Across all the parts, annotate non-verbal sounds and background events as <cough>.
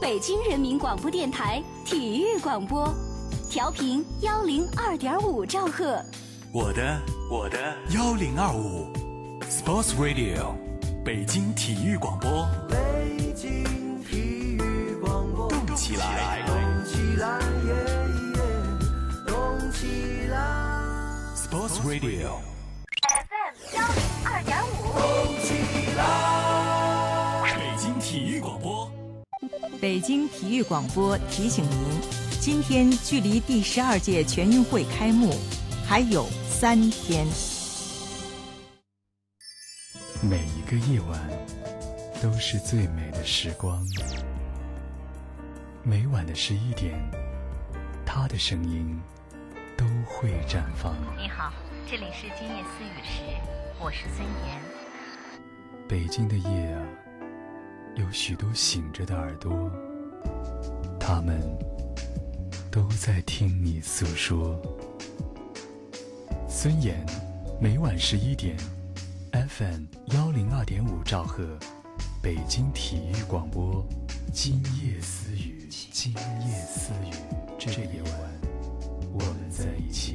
北京人民广播电台体育广播，调频幺零二点五兆赫。我的我的幺零二五，Sports Radio，北京体育广播。北京体育广播，动起来，动起来，耶耶，动起来。Sports Radio。FM 幺零二点五，动起来！北京体育广播提醒您，今天距离第十二届全运会开幕还有三天。每一个夜晚都是最美的时光。每晚的十一点，他的声音都会绽放。你好，这里是今夜思雨时，我是孙岩。北京的夜啊，有许多醒着的耳朵，他们都在听你诉说。孙岩，每晚十一点，FM 幺零二点五兆赫，北京体育广播，今夜私语，今夜私语，这夜晚，我们在一起。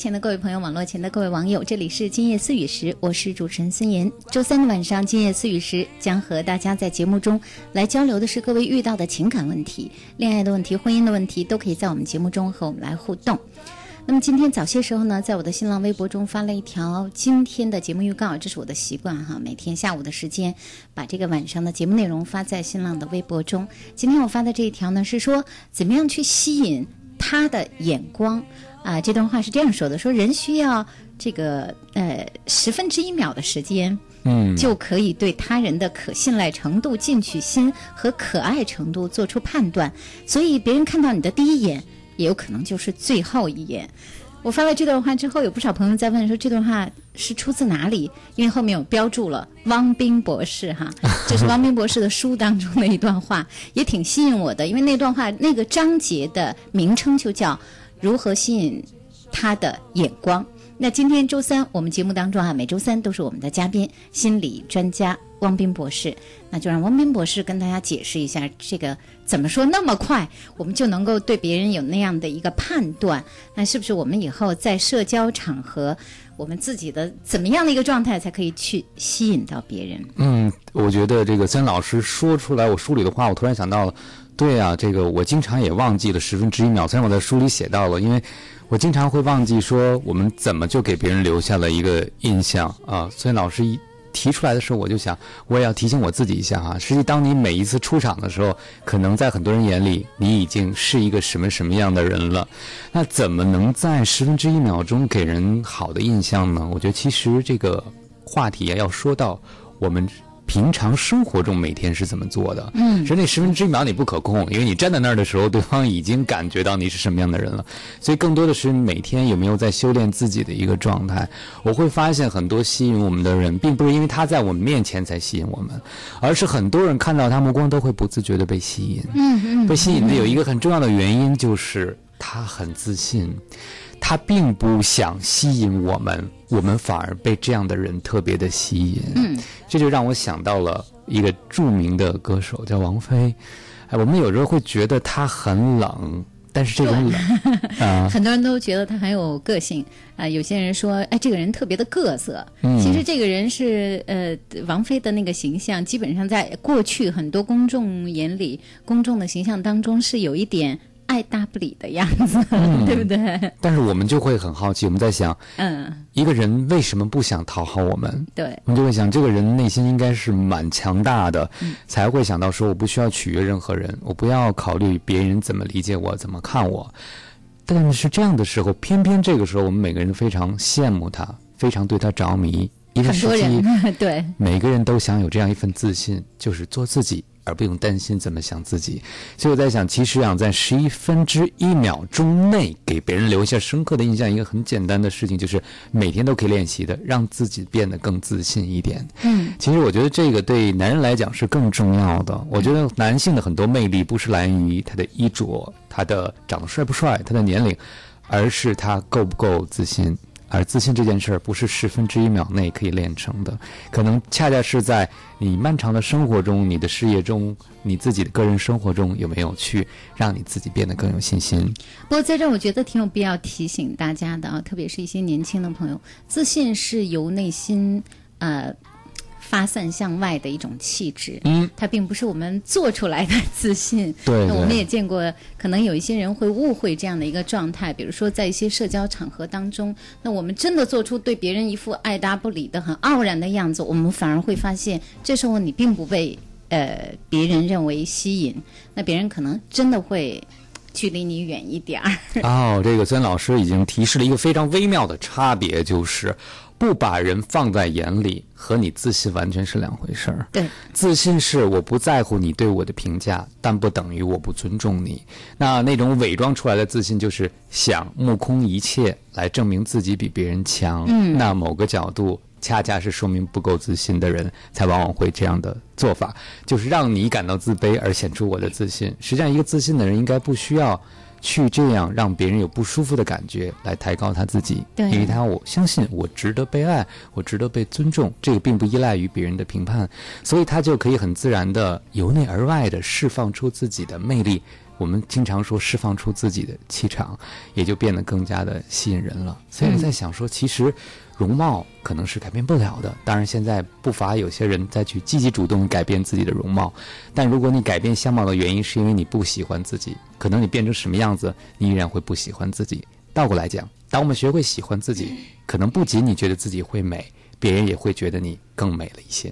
前的各位朋友，网络前的各位网友，这里是今夜思雨时，我是主持人孙岩。周三的晚上，今夜思雨时将和大家在节目中来交流的是各位遇到的情感问题、恋爱的问题、婚姻的问题，都可以在我们节目中和我们来互动。那么今天早些时候呢，在我的新浪微博中发了一条今天的节目预告，这是我的习惯哈，每天下午的时间把这个晚上的节目内容发在新浪的微博中。今天我发的这一条呢，是说怎么样去吸引他的眼光啊、这段话是这样说的：说人需要这个呃十分之一秒的时间。嗯，就可以对他人的可信赖程度、进取心和可爱程度做出判断，所以别人看到你的第一眼，也有可能就是最后一眼。我发了这段话之后，有不少朋友在问说这段话是出自哪里？因为后面有标注了汪冰博士哈，这是汪冰博士的书当中的一段话，也挺吸引我的。因为那段话那个章节的名称就叫“如何吸引他的眼光”。那今天周三，我们节目当中啊，每周三都是我们的嘉宾，心理专家汪斌博士。那就让汪斌博士跟大家解释一下，这个怎么说那么快，我们就能够对别人有那样的一个判断？那是不是我们以后在社交场合，我们自己的怎么样的一个状态才可以去吸引到别人？嗯，我觉得这个曾老师说出来我书里的话，我突然想到了，对啊，这个我经常也忘记了十分之一秒。虽然我在书里写到了，因为我经常会忘记说我们怎么就给别人留下了一个印象啊。所以老师一提出来的时候，我就想，我也要提醒我自己一下哈。实际，当你每一次出场的时候，可能在很多人眼里，你已经是一个什么什么样的人了。那怎么能在十分之一秒钟给人好的印象呢？我觉得其实这个话题啊，要说到我们。平常生活中每天是怎么做的？嗯其实那十分之一秒你不可控，因为你站在那儿的时候，对方已经感觉到你是什么样的人了。所以更多的是每天有没有在修炼自己的一个状态。我会发现很多吸引我们的人，并不是因为他在我们面前才吸引我们，而是很多人看到他目光都会不自觉的被吸引。嗯嗯被吸引的有一个很重要的原因就是他很自信。他并不想吸引我们，我们反而被这样的人特别的吸引。嗯，这就让我想到了一个著名的歌手叫王菲。哎，我们有时候会觉得她很冷，但是这种冷啊，<laughs> 很多人都觉得他很有个性啊、有些人说，哎，这个人特别的各色。嗯其实这个人是呃，王菲的那个形象，基本上在过去很多公众眼里，公众的形象当中是有一点爱答不理的样子，<laughs> 对不对？但是我们就会很好奇，我们在想，嗯，一个人为什么不想讨好我们？对，我们就会想，这个人内心应该是蛮强大的，嗯才会想到说，我不需要取悦任何人，我不要考虑别人怎么理解我，怎么看我。但是这样的时候，偏偏这个时候，我们每个人都非常羡慕他，非常对他着迷，因为很多实际人 <laughs> 对，每个人都想有这样一份自信，就是做自己，而不用担心怎么想自己。所以我在想，其实想，在十一分之一秒钟内给别人留下深刻的印象，一个很简单的事情，就是每天都可以练习的，让自己变得更自信一点。嗯，其实我觉得这个对男人来讲是更重要的。我觉得男性的很多魅力不是来源于他的衣着、他的长得帅不帅、他的年龄，而是他够不够自信。而自信这件事儿不是十分之一秒内可以练成的，可能恰恰是在你漫长的生活中、你的事业中、你自己的个人生活中，有没有去让你自己变得更有信心？不过在这儿，我觉得挺有必要提醒大家的啊，特别是一些年轻的朋友，自信是由内心呃发散向外的一种气质，嗯，它并不是我们做出来的自信。<laughs> 对对那我们也见过，可能有一些人会误会这样的一个状态，比如说在一些社交场合当中，那我们真的做出对别人一副爱答不理的、很傲然的样子，我们反而会发现，这时候你并不被呃别人认为吸引，那别人可能真的会距离你远一点儿。哦，这个孙老师已经提示了一个非常微妙的差别，就是不把人放在眼里和你自信完全是两回事儿。对，自信是我不在乎你对我的评价，但不等于我不尊重你。那那种伪装出来的自信，就是想目空一切来证明自己比别人强。嗯那某个角度。恰恰是说明不够自信的人，才往往会这样的做法，就是让你感到自卑而显出我的自信。实际上，一个自信的人应该不需要去这样让别人有不舒服的感觉来抬高他自己，对因为他我相信我值得被爱，我值得被尊重，这个并不依赖于别人的评判，所以他就可以很自然的由内而外的释放出自己的魅力。我们经常说释放出自己的气场，也就变得更加的吸引人了。所以我在想说，其实容貌可能是改变不了的。当然，现在不乏有些人再去积极主动改变自己的容貌，但如果你改变相貌的原因是因为你不喜欢自己，可能你变成什么样子，你依然会不喜欢自己。倒过来讲，当我们学会喜欢自己，可能不仅你觉得自己会美，别人也会觉得你更美了一些。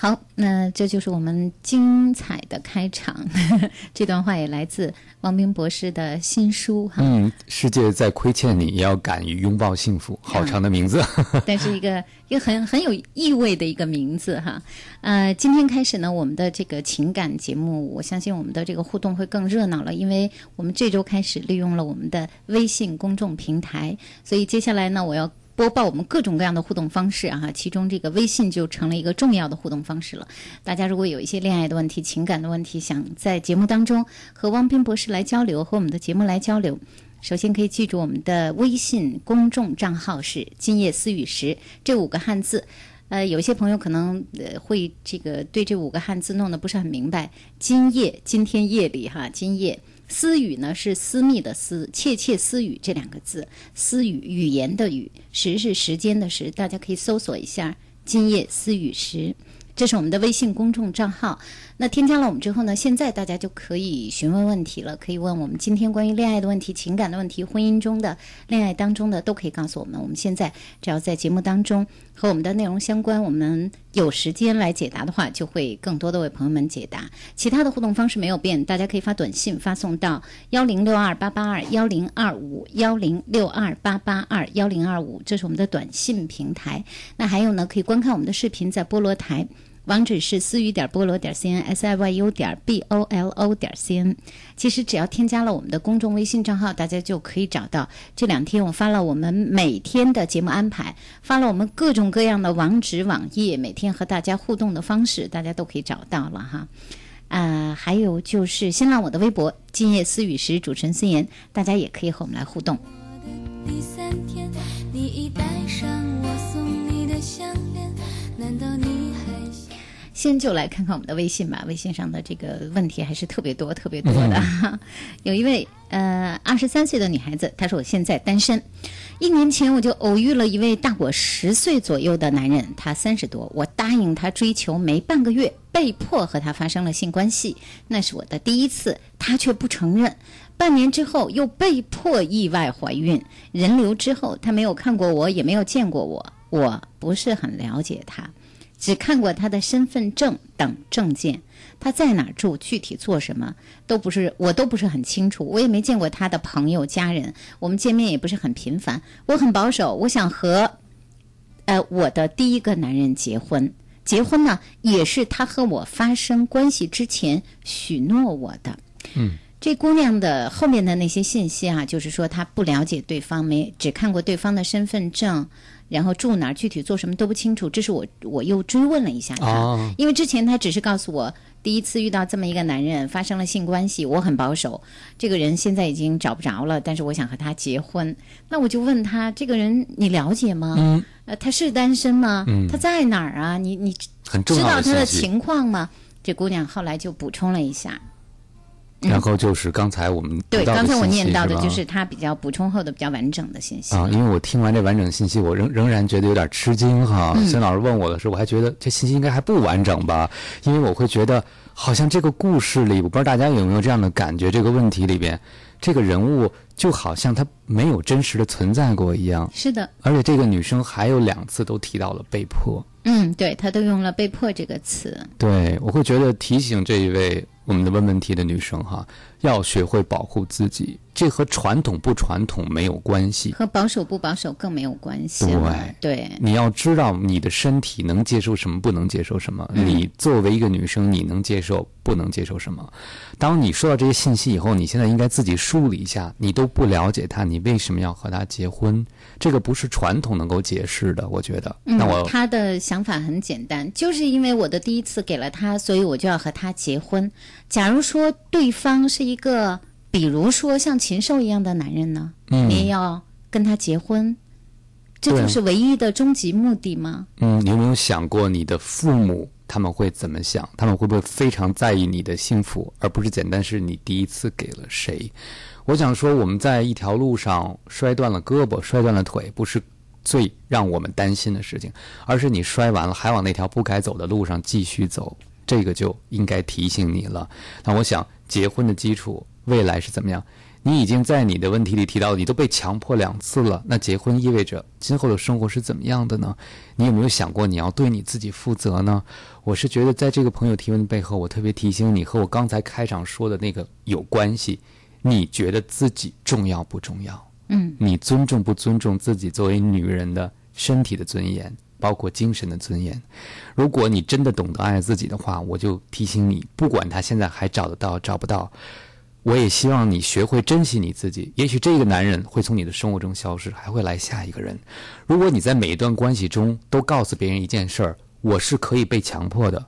好，那这就是我们精彩的开场。<laughs> 这段话也来自王冰博士的新书哈，嗯，世界在亏欠你，也要敢于拥抱幸福。好长的名字。但是一个一个很很有意味的一个名字哈。呃，今天开始呢，我们的这个情感节目，我相信我们的这个互动会更热闹了，因为我们这周开始利用了我们的微信公众平台，所以接下来呢，我要。播报我们各种各样的互动方式啊，其中这个微信就成了一个重要的互动方式了。大家如果有一些恋爱的问题、情感的问题，想在节目当中和汪斌博士来交流，和我们的节目来交流，首先可以记住我们的微信公众账号是“今夜思雨时”这五个汉字。呃，有些朋友可能呃会这个对这五个汉字弄得不是很明白。今夜，今天夜里哈，今夜。私语呢是私密的私，窃窃私语这两个字，私语语言的语，时是时间的时，大家可以搜索一下“今夜私语时”。这是我们的微信公众账号。那添加了我们之后呢，现在大家就可以询问问题了，可以问我们今天关于恋爱的问题、情感的问题、婚姻中的、恋爱当中的，都可以告诉我们。我们现在只要在节目当中和我们的内容相关，我们有时间来解答的话，就会更多的为朋友们解答。其他的互动方式没有变，大家可以发短信发送到幺零六二八八二幺零二五幺零六二八八二幺零二五，这是我们的短信平台。那还有呢，可以观看我们的视频，在菠萝台。网址是思雨点菠萝点 cn s i y u 点 b o l o 点 c n。其实只要添加了我们的公众微信账号，大家就可以找到。这两天我发了我们每天的节目安排，发了我们各种各样的网址、网页，每天和大家互动的方式，大家都可以找到了哈。啊、还有就是新浪我的微博“今夜思雨时”，主持人孙岩，大家也可以和我们来互动。第三天，你已戴上我送你的项链，难道？先就来看看我们的微信吧，微信上的这个问题还是特别多、特别多的。<laughs> 有一位呃二十三岁的女孩子，她说我现在单身，一年前我就偶遇了一位大我十岁左右的男人，他三十多，我答应他追求没半个月，被迫和他发生了性关系，那是我的第一次，他却不承认。半年之后又被迫意外怀孕，人流之后他没有看过我，也没有见过我，我不是很了解他。只看过他的身份证等证件，他在哪儿住，具体做什么都不是，我都不是很清楚。我也没见过他的朋友家人，我们见面也不是很频繁。我很保守，我想和，呃，我的第一个男人结婚。结婚呢，也是他和我发生关系之前许诺我的。嗯。这姑娘的后面的那些信息啊，就是说她不了解对方，没只看过对方的身份证，然后住哪儿，具体做什么都不清楚。这是我我又追问了一下他，哦因为之前他只是告诉我第一次遇到这么一个男人发生了性关系，我很保守，这个人现在已经找不着了，但是我想和他结婚。那我就问他，这个人你了解吗？嗯，呃，他是单身吗？嗯他在哪儿啊？你你知道他的。情况吗？这姑娘后来就补充了一下。然后就是刚才我们对，刚才我念到的就是他比较补充后的比较完整的信息。啊，因为我听完这完整信息，我仍仍然觉得有点吃惊哈。嗯孙老师问我的时候，我还觉得这信息应该还不完整吧，因为我会觉得好像这个故事里，我不知道大家有没有这样的感觉，这个问题里边，这个人物就好像他没有真实的存在过一样，是的，而且这个女生还有两次都提到了被迫。嗯，对她都用了“被迫”这个词。对，我会觉得提醒这一位我们的问问题的女生哈，要学会保护自己，这和传统不传统没有关系。和保守不保守更没有关系对。对，你要知道你的身体能接受什么，不能接受什么。嗯你作为一个女生，你能接受，不能接受什么？当你收到这些信息以后，你现在应该自己梳理一下，你都不了解他，你为什么要和他结婚？这个不是传统能够解释的，我觉得。那我嗯，他的想法很简单，就是因为我的第一次给了他，所以我就要和他结婚。假如说对方是一个，比如说像禽兽一样的男人呢，嗯你也要跟他结婚，这就是唯一的终极目的吗？嗯，你有没有想过你的父母他们会怎么想？他们会不会非常在意你的幸福，而不是简单是你第一次给了谁？我想说，我们在一条路上摔断了胳膊、摔断了腿，不是最让我们担心的事情，而是你摔完了还往那条不该走的路上继续走，这个就应该提醒你了。那我想，结婚的基础未来是怎么样？你已经在你的问题里提到，你都被强迫两次了，那结婚意味着今后的生活是怎么样的呢？你有没有想过你要对你自己负责呢？我是觉得，在这个朋友提问的背后，我特别提醒你和我刚才开场说的那个有关系。你觉得自己重要不重要？嗯，你尊重不尊重自己作为女人的身体的尊严，包括精神的尊严？如果你真的懂得爱自己的话，我就提醒你，不管他现在还找得到找不到，我也希望你学会珍惜你自己。也许这个男人会从你的生活中消失，还会来下一个人。如果你在每一段关系中都告诉别人一件事儿，我是可以被强迫的，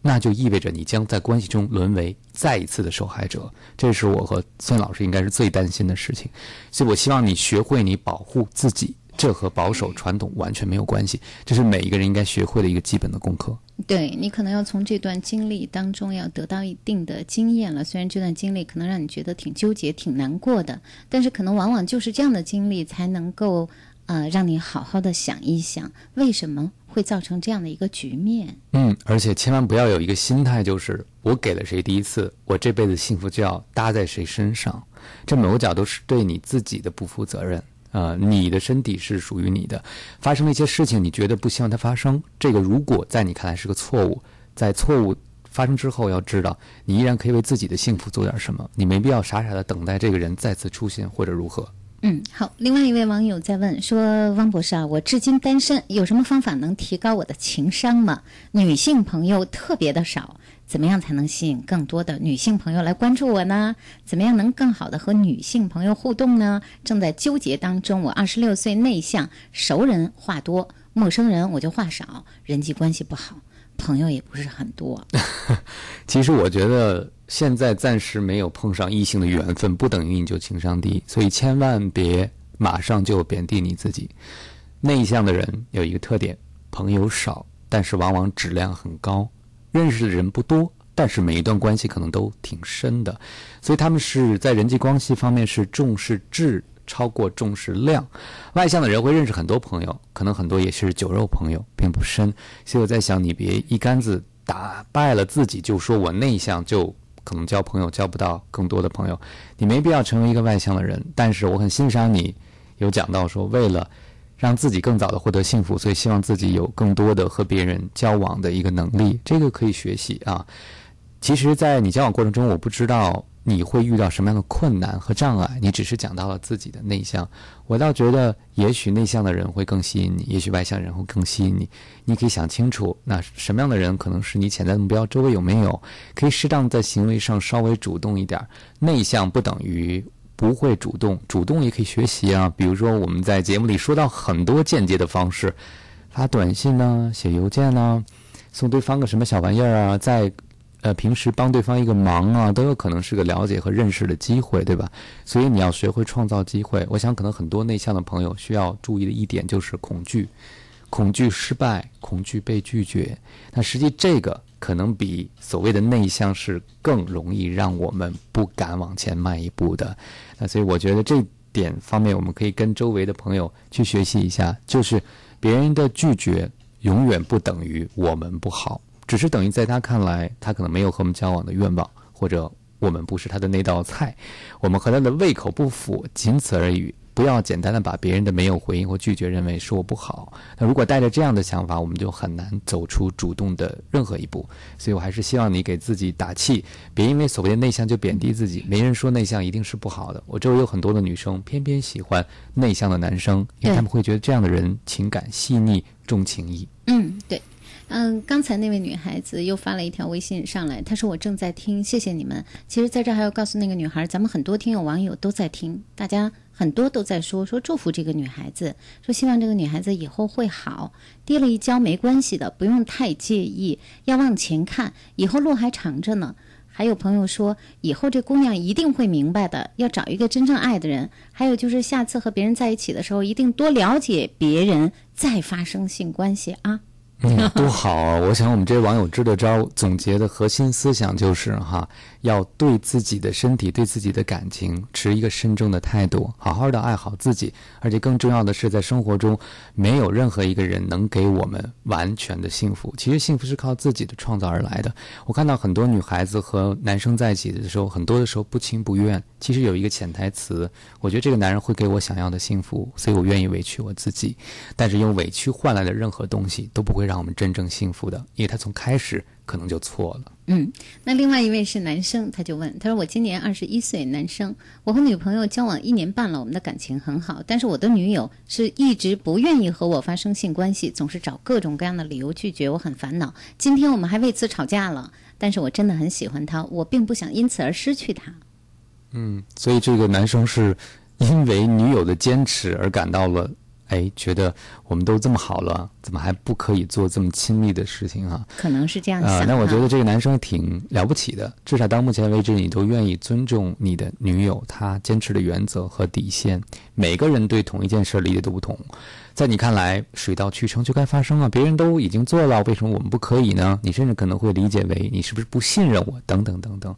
那就意味着你将在关系中沦为再一次的受害者。这是我和孙老师应该是最担心的事情。所以我希望你学会你保护自己，这和保守传统完全没有关系，这是每一个人应该学会的一个基本的功课。对你可能要从这段经历当中要得到一定的经验了。虽然这段经历可能让你觉得挺纠结、挺难过的，但是可能往往就是这样的经历才能够呃让你好好的想一想，为什么会会造成这样的一个局面。嗯，而且千万不要有一个心态，就是我给了谁第一次，我这辈子幸福就要搭在谁身上。这某个角度是对你自己的不负责任。呃，你的身体是属于你的，发生了一些事情，你觉得不希望它发生，这个如果在你看来是个错误，在错误发生之后，要知道你依然可以为自己的幸福做点什么，你没必要傻傻的等待这个人再次出现或者如何。嗯，好。另外一位网友在问说：“汪博士啊，我至今单身，有什么方法能提高我的情商吗？女性朋友特别的少，怎么样才能吸引更多的女性朋友来关注我呢？怎么样能更好的和女性朋友互动呢？正在纠结当中。我二十六岁，内向，熟人话多，陌生人我就话少，人际关系不好，朋友也不是很多。<laughs> 其实我觉得现在暂时没有碰上异性的缘分，不等于你就情商低，所以千万别马上就贬低你自己。内向的人有一个特点，朋友少，但是往往质量很高，认识的人不多，但是每一段关系可能都挺深的，所以他们是在人际关系方面是重视质超过重视量。外向的人会认识很多朋友，可能很多也是酒肉朋友，并不深。所以我在想，你别一竿子打败了自己，就说我内向就可能交朋友交不到更多的朋友。你没必要成为一个外向的人，但是我很欣赏你有讲到说，为了让自己更早的获得幸福，所以希望自己有更多的和别人交往的一个能力，这个可以学习啊。其实，在你交往过程中，我不知道你会遇到什么样的困难和障碍，你只是讲到了自己的内向。我倒觉得，也许内向的人会更吸引你，也许外向人会更吸引你。你可以想清楚，那什么样的人可能是你潜在的目标？周围有没有可以适当在行为上稍微主动一点？内向不等于不会主动，主动也可以学习啊。比如说，我们在节目里说到很多间接的方式，发短信呢，写邮件呢，送对方个什么小玩意儿啊，在。呃，平时帮对方一个忙啊，都有可能是个了解和认识的机会，对吧？所以你要学会创造机会。我想，可能很多内向的朋友需要注意的一点就是恐惧，恐惧失败，恐惧被拒绝。那实际这个可能比所谓的内向是更容易让我们不敢往前迈一步的。那所以我觉得这点方面，我们可以跟周围的朋友去学习一下，就是别人的拒绝永远不等于我们不好。只是等于在他看来，他可能没有和我们交往的愿望，或者我们不是他的那道菜，我们和他的胃口不符，仅此而已。不要简单的把别人的没有回应或拒绝认为是我不好。那如果带着这样的想法，我们就很难走出主动的任何一步。所以我还是希望你给自己打气，别因为所谓的内向就贬低自己。没人说内向一定是不好的。我周围有很多的女生偏偏喜欢内向的男生，因为他们会觉得这样的人情感细腻、重情义。嗯，对。嗯，刚才那位女孩子又发了一条微信上来，她说我正在听，谢谢你们。其实，在这还要告诉那个女孩，咱们很多听友网友都在听，大家很多都在说说祝福这个女孩子，说希望这个女孩子以后会好，跌了一跤没关系的，不用太介意，要往前看，以后路还长着呢。还有朋友说，以后这姑娘一定会明白的，要找一个真正爱的人。还有就是，下次和别人在一起的时候，一定多了解别人，再发生性关系啊。嗯，多好啊！我想我们这些网友支的招总结的核心思想就是哈，要对自己的身体、对自己的感情持一个慎重的态度，好好的爱好自己。而且更重要的是，在生活中没有任何一个人能给我们完全的幸福。其实幸福是靠自己的创造而来的。我看到很多女孩子和男生在一起的时候，很多的时候不情不愿。其实有一个潜台词，我觉得这个男人会给我想要的幸福，所以我愿意委屈我自己。但是用委屈换来的任何东西都不会让我们真正幸福的，因为他从开始可能就错了。嗯，那另外一位是男生，他就问他说：“我今年二十一岁，男生，我和女朋友交往一年半了，我们的感情很好，但是我的女友是一直不愿意和我发生性关系，总是找各种各样的理由拒绝，我很烦恼。今天我们还为此吵架了，但是我真的很喜欢她，我并不想因此而失去她。”嗯，所以这个男生是因为女友的坚持而感到了，哎，觉得我们都这么好了，怎么还不可以做这么亲密的事情啊？可能是这样想。啊，那我觉得这个男生挺了不起的，至少到目前为止，你都愿意尊重你的女友她坚持的原则和底线。每个人对同一件事理解都不同，在你看来，水到渠成就该发生啊，别人都已经做了，为什么我们不可以呢？你甚至可能会理解为你是不是不信任我，等等等等。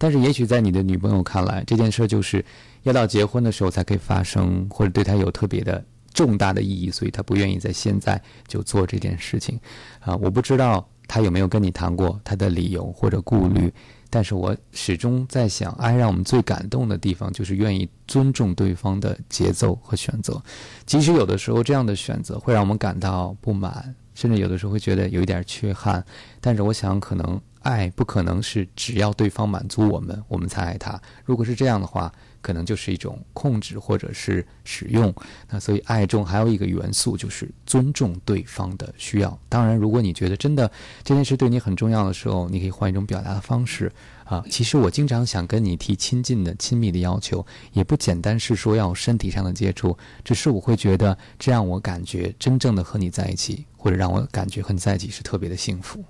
但是，也许在你的女朋友看来，这件事就是要到结婚的时候才可以发生，或者对她有特别的重大的意义，所以他不愿意在现在就做这件事情。啊，我不知道他有没有跟你谈过他的理由或者顾虑，但是我始终在想，爱让我们最感动的地方就是愿意尊重对方的节奏和选择，即使有的时候这样的选择会让我们感到不满，甚至有的时候会觉得有一点缺憾，但是我想可能。爱不可能是只要对方满足我们，我们才爱他。如果是这样的话，可能就是一种控制或者是使用。那所以爱中还有一个元素就是尊重对方的需要。当然，如果你觉得真的这件事对你很重要的时候，你可以换一种表达的方式啊。其实我经常想跟你提亲近的、亲密的要求，也不简单是说要身体上的接触，只是我会觉得这让我感觉真正的和你在一起，或者让我感觉和你在一起是特别的幸福。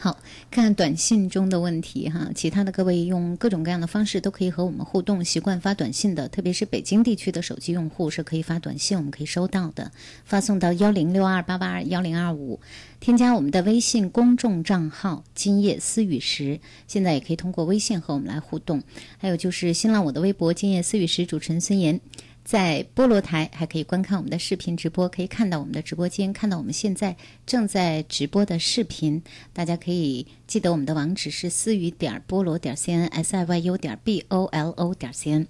好，看短信中的问题哈。其他的各位用各种各样的方式都可以和我们互动。习惯发短信的，特别是北京地区的手机用户是可以发短信，我们可以收到的，发送到幺零六二八八二幺零二五。添加我们的微信公众账号“今夜思雨时”，现在也可以通过微信和我们来互动。还有就是新浪我的微博“今夜思雨时”，主持人孙岩。在菠萝台还可以观看我们的视频直播，可以看到我们的直播间，看到我们现在正在直播的视频。大家可以记得我们的网址是思雨点菠萝点 cn s i y u 点 b o l o 点 cn。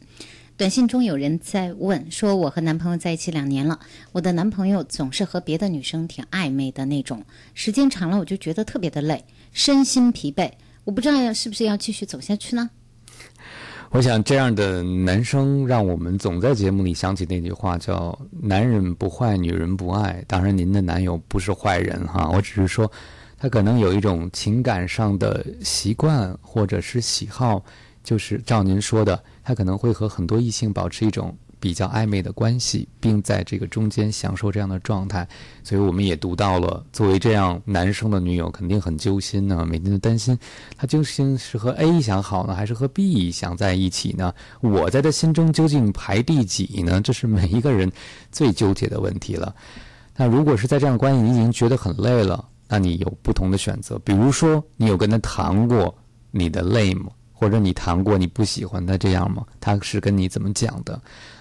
短信中有人在问说：“我和男朋友在一起两年了，我的男朋友总是和别的女生挺暧昧的那种，时间长了我就觉得特别的累，身心疲惫。我不知道要是不是要继续走下去呢？”我想这样的男生，让我们总在节目里想起那句话，叫“男人不坏，女人不爱”。当然，您的男友不是坏人哈，我只是说，他可能有一种情感上的习惯或者是喜好，就是照您说的，他可能会和很多异性保持一种。比较暧昧的关系，并在这个中间享受这样的状态，所以我们也读到了，作为这样男生的女友肯定很揪心呢，每天都担心他究竟是和 A 想好呢，还是和 B 想在一起呢？我在他心中究竟排第几呢？这是每一个人最纠结的问题了。那如果是在这样的关系，你已经觉得很累了，那你有不同的选择，比如说你有跟他谈过你的累吗？或者你谈过你不喜欢他这样吗？他是跟你怎么讲的？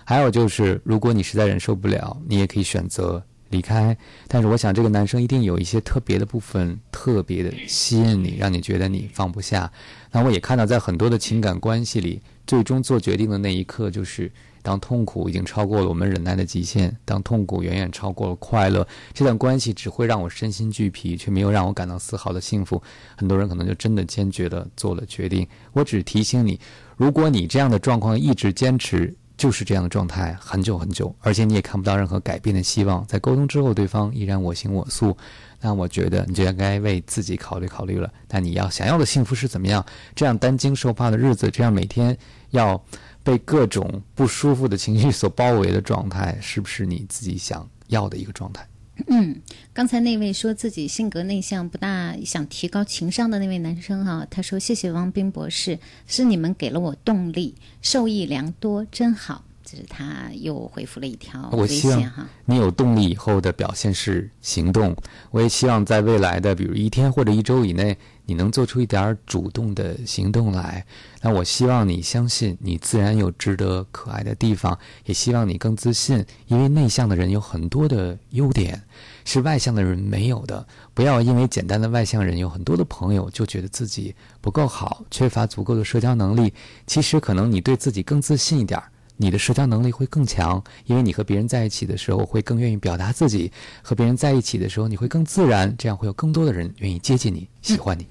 还有就是，如果你实在忍受不了，你也可以选择离开。但是我想，这个男生一定有一些特别的部分，特别的吸引你，让你觉得你放不下。那我也看到，在很多的情感关系里，最终做决定的那一刻，就是当痛苦已经超过了我们忍耐的极限，当痛苦远远超过了快乐，这段关系只会让我身心俱疲，却没有让我感到丝毫的幸福。很多人可能就真的坚决的做了决定。我只提醒你，如果你这样的状况一直坚持。就是这样的状态，很久很久，而且你也看不到任何改变的希望。在沟通之后，对方依然我行我素，那我觉得你就应该为自己考虑考虑了。那你要想要的幸福是怎么样？这样担惊受怕的日子，这样每天要被各种不舒服的情绪所包围的状态，是不是你自己想要的一个状态？嗯，刚才那位说自己性格内向、不大想提高情商的那位男生哈，他说：“谢谢汪斌博士，是你们给了我动力，受益良多，真好。”这是他又回复了一条微信哈。你有动力以后的表现是行动，我也希望在未来的比如一天或者一周以内。你能做出一点主动的行动来，那我希望你相信你自然有值得可爱的地方，也希望你更自信，因为内向的人有很多的优点，是外向的人没有的。不要因为简单的外向人有很多的朋友，就觉得自己不够好，缺乏足够的社交能力。其实可能你对自己更自信一点儿。你的社交能力会更强，因为你和别人在一起的时候会更愿意表达自己，和别人在一起的时候你会更自然，这样会有更多的人愿意接近你，喜欢你。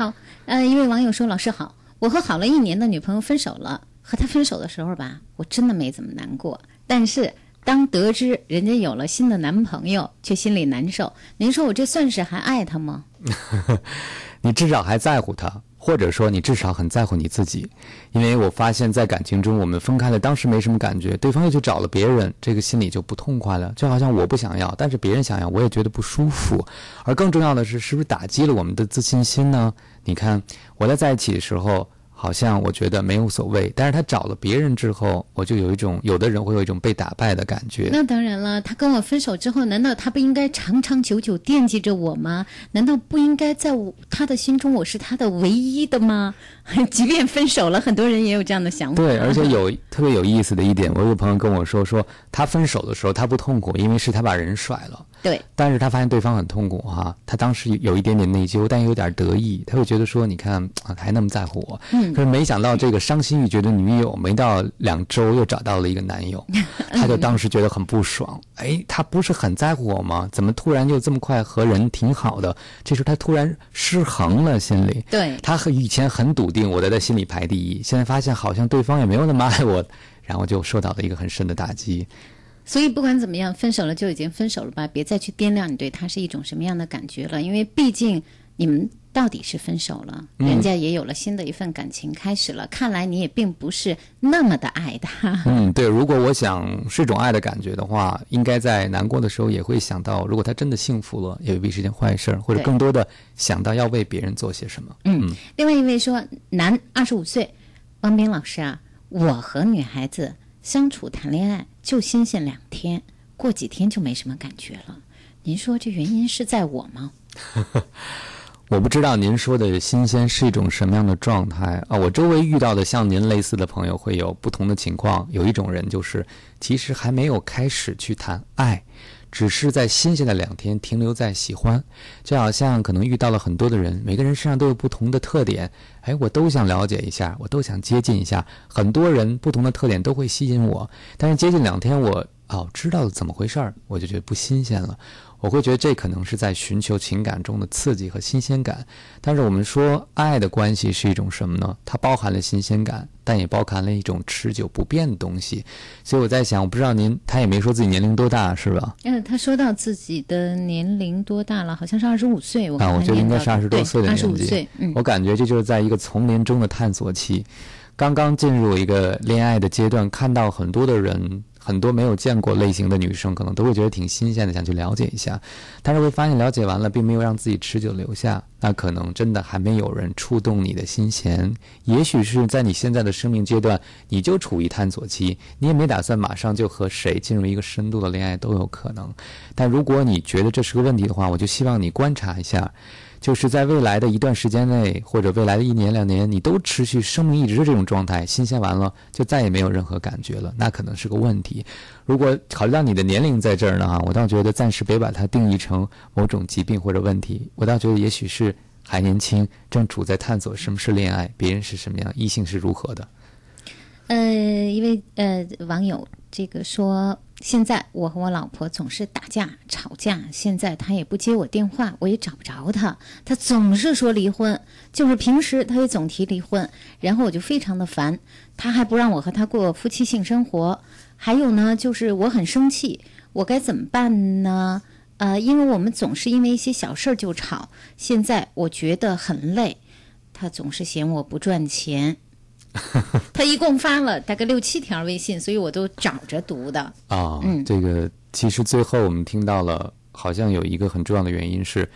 好，呃，一位网友说：“老师好，我和好了一年的女朋友分手了。和她分手的时候吧，我真的没怎么难过。但是当得知人家有了新的男朋友，却心里难受。您说我这算是还爱她吗？<laughs> 你至少还在乎他。”或者说，你至少很在乎你自己，因为我发现，在感情中，我们分开了，当时没什么感觉，对方又去找了别人，这个心里就不痛快了。就好像我不想要，但是别人想要，我也觉得不舒服。而更重要的是，是不是打击了我们的自信心呢？你看，我在在一起的时候。好像我觉得没有所谓，但是他找了别人之后，我就有一种，有的人会有一种被打败的感觉。那当然了，他跟我分手之后，难道他不应该长长久久惦记着我吗？难道不应该在我他的心中我是他的唯一的吗？<laughs> 即便分手了，很多人也有这样的想法。对，而且有特别有意思的一点，我有个朋友跟我说，说他分手的时候他不痛苦，因为是他把人甩了。对，但是他发现对方很痛苦哈，他当时有一点点内疚，但有点得意，他会觉得说，你看啊，还那么在乎我。嗯可是没想到这个伤心欲绝的女友，没到两周又找到了一个男友，<laughs> 他就当时觉得很不爽。哎，他不是很在乎我吗？怎么突然就这么快和人挺好的？这时候他突然失衡了，心里。对他和以前很笃定我在他心里排第一，现在发现好像对方也没有那么爱我，然后就受到了一个很深的打击。所以不管怎么样，分手了就已经分手了吧，别再去掂量你对他是一种什么样的感觉了，因为毕竟你们到底是分手了，嗯人家也有了新的一份感情开始了，看来你也并不是那么的爱他。嗯，对，如果我想是一种爱的感觉的话，应该在难过的时候也会想到，如果他真的幸福了，也未必是件坏事儿，或者更多的想到要为别人做些什么。嗯，另外一位说，男，二十五岁，汪斌老师啊，我和女孩子相处谈恋爱就新鲜两天，过几天就没什么感觉了。您说这原因是在我吗？<laughs> 我不知道您说的新鲜是一种什么样的状态啊？我周围遇到的像您类似的朋友会有不同的情况。有一种人就是，其实还没有开始去谈爱，只是在新鲜的两天停留在喜欢，就好像可能遇到了很多的人，每个人身上都有不同的特点，哎，我都想了解一下，我都想接近一下。很多人不同的特点都会吸引我，但是接近两天我哦知道了怎么回事儿，我就觉得不新鲜了。我会觉得这可能是在寻求情感中的刺激和新鲜感，但是我们说爱的关系是一种什么呢？它包含了新鲜感，但也包含了一种持久不变的东西。所以我在想，我不知道您，他也没说自己年龄多大，是吧？嗯，他说到自己的年龄多大了，好像是二十五岁。我啊，我觉得应该是二十多岁的二十年纪。五岁，嗯，我感觉这就是在一个丛林中的探索期，刚刚进入一个恋爱的阶段，看到很多的人，很多没有见过类型的女生，可能都会觉得挺新鲜的，想去了解一下，但是会发现了解完了，并没有让自己持久留下，那可能真的还没有人触动你的心弦。也许是在你现在的生命阶段，你就处于探索期，你也没打算马上就和谁进入一个深度的恋爱都有可能。但如果你觉得这是个问题的话，我就希望你观察一下。就是在未来的一段时间内，或者未来的一年两年，你都持续生命一直是这种状态，新鲜完了就再也没有任何感觉了，那可能是个问题。如果考虑到你的年龄在这儿呢，哈，我倒觉得暂时别把它定义成某种疾病或者问题，我倒觉得也许是还年轻，正处在探索什么是恋爱，别人是什么样，异性是如何的。呃，一位呃网友这个说，现在我和我老婆总是打架吵架，现在她也不接我电话，我也找不着她，她总是说离婚，就是平时她也总提离婚，然后我就非常的烦，她还不让我和她过夫妻性生活，还有呢，就是我很生气，我该怎么办呢？呃，因为我们总是因为一些小事儿就吵，现在我觉得很累，她总是嫌我不赚钱。<laughs> 他一共发了大概六七条微信，所以我都找着读的。啊，嗯这个其实最后我们听到了，好像有一个很重要的原因是，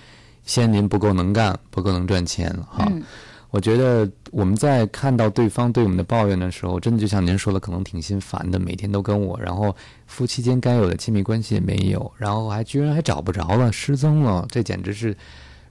先您不够能干，不够能赚钱哈。嗯我觉得我们在看到对方对我们的抱怨的时候，真的就像您说的，可能挺心烦的，每天都跟我，然后夫妻间该有的亲密关系也没有，然后还居然还找不着了，失踪了，这简直是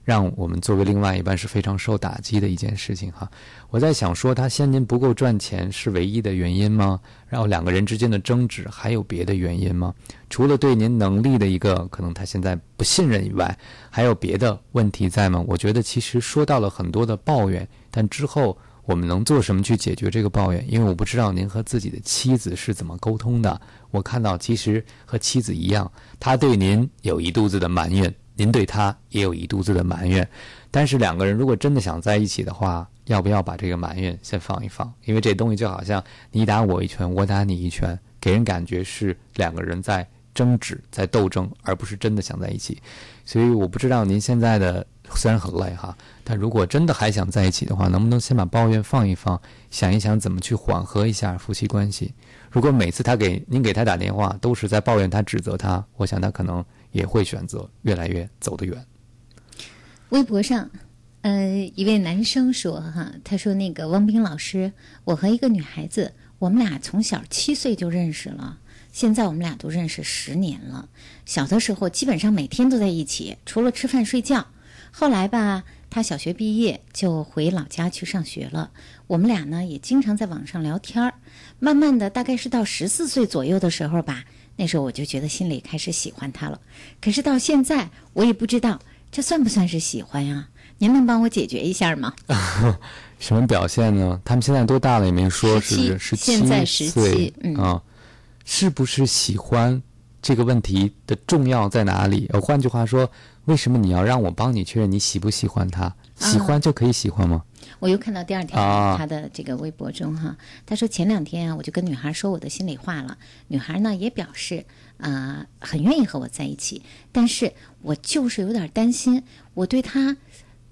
让我们作为另外一半是非常受打击的一件事情哈。我在想说，他先您不够赚钱是唯一的原因吗？然后两个人之间的争执还有别的原因吗？除了对您能力的一个可能他现在不信任以外，还有别的问题在吗？我觉得其实说到了很多的抱怨，但之后我们能做什么去解决这个抱怨？因为我不知道您和自己的妻子是怎么沟通的。我看到其实和妻子一样，他对您有一肚子的埋怨，您对他也有一肚子的埋怨。但是两个人如果真的想在一起的话，要不要把这个埋怨先放一放？因为这东西就好像你打我一拳，我打你一拳，给人感觉是两个人在争执、在斗争，而不是真的想在一起。所以我不知道您现在的虽然很累哈，但如果真的还想在一起的话，能不能先把抱怨放一放，想一想怎么去缓和一下夫妻关系？如果每次他给您给他打电话都是在抱怨他、指责他，我想他可能也会选择越来越走得远。微博上呃，一位男生说哈，他说那个汪冰老师，我和一个女孩子，我们俩从小七岁就认识了，现在我们俩都认识十年了。小的时候基本上每天都在一起，除了吃饭睡觉。后来吧，他小学毕业就回老家去上学了，我们俩呢也经常在网上聊天儿。慢慢的，大概是到十四岁左右的时候吧，那时候我就觉得心里开始喜欢他了。可是到现在，我也不知道这算不算是喜欢呀？您能帮我解决一下吗？<laughs> 什么表现呢？他们现在多大了？也没说17是十现在十七17岁嗯啊，是不是喜欢这个问题的重要在哪里？呃，换句话说，为什么你要让我帮你确认你喜不喜欢他？喜欢就可以喜欢吗？我又看到第二条啊他的这个微博中哈，他说前两天啊，我就跟女孩说我的心里话了，女孩呢也表示啊、呃很愿意和我在一起，但是我就是有点担心，我对她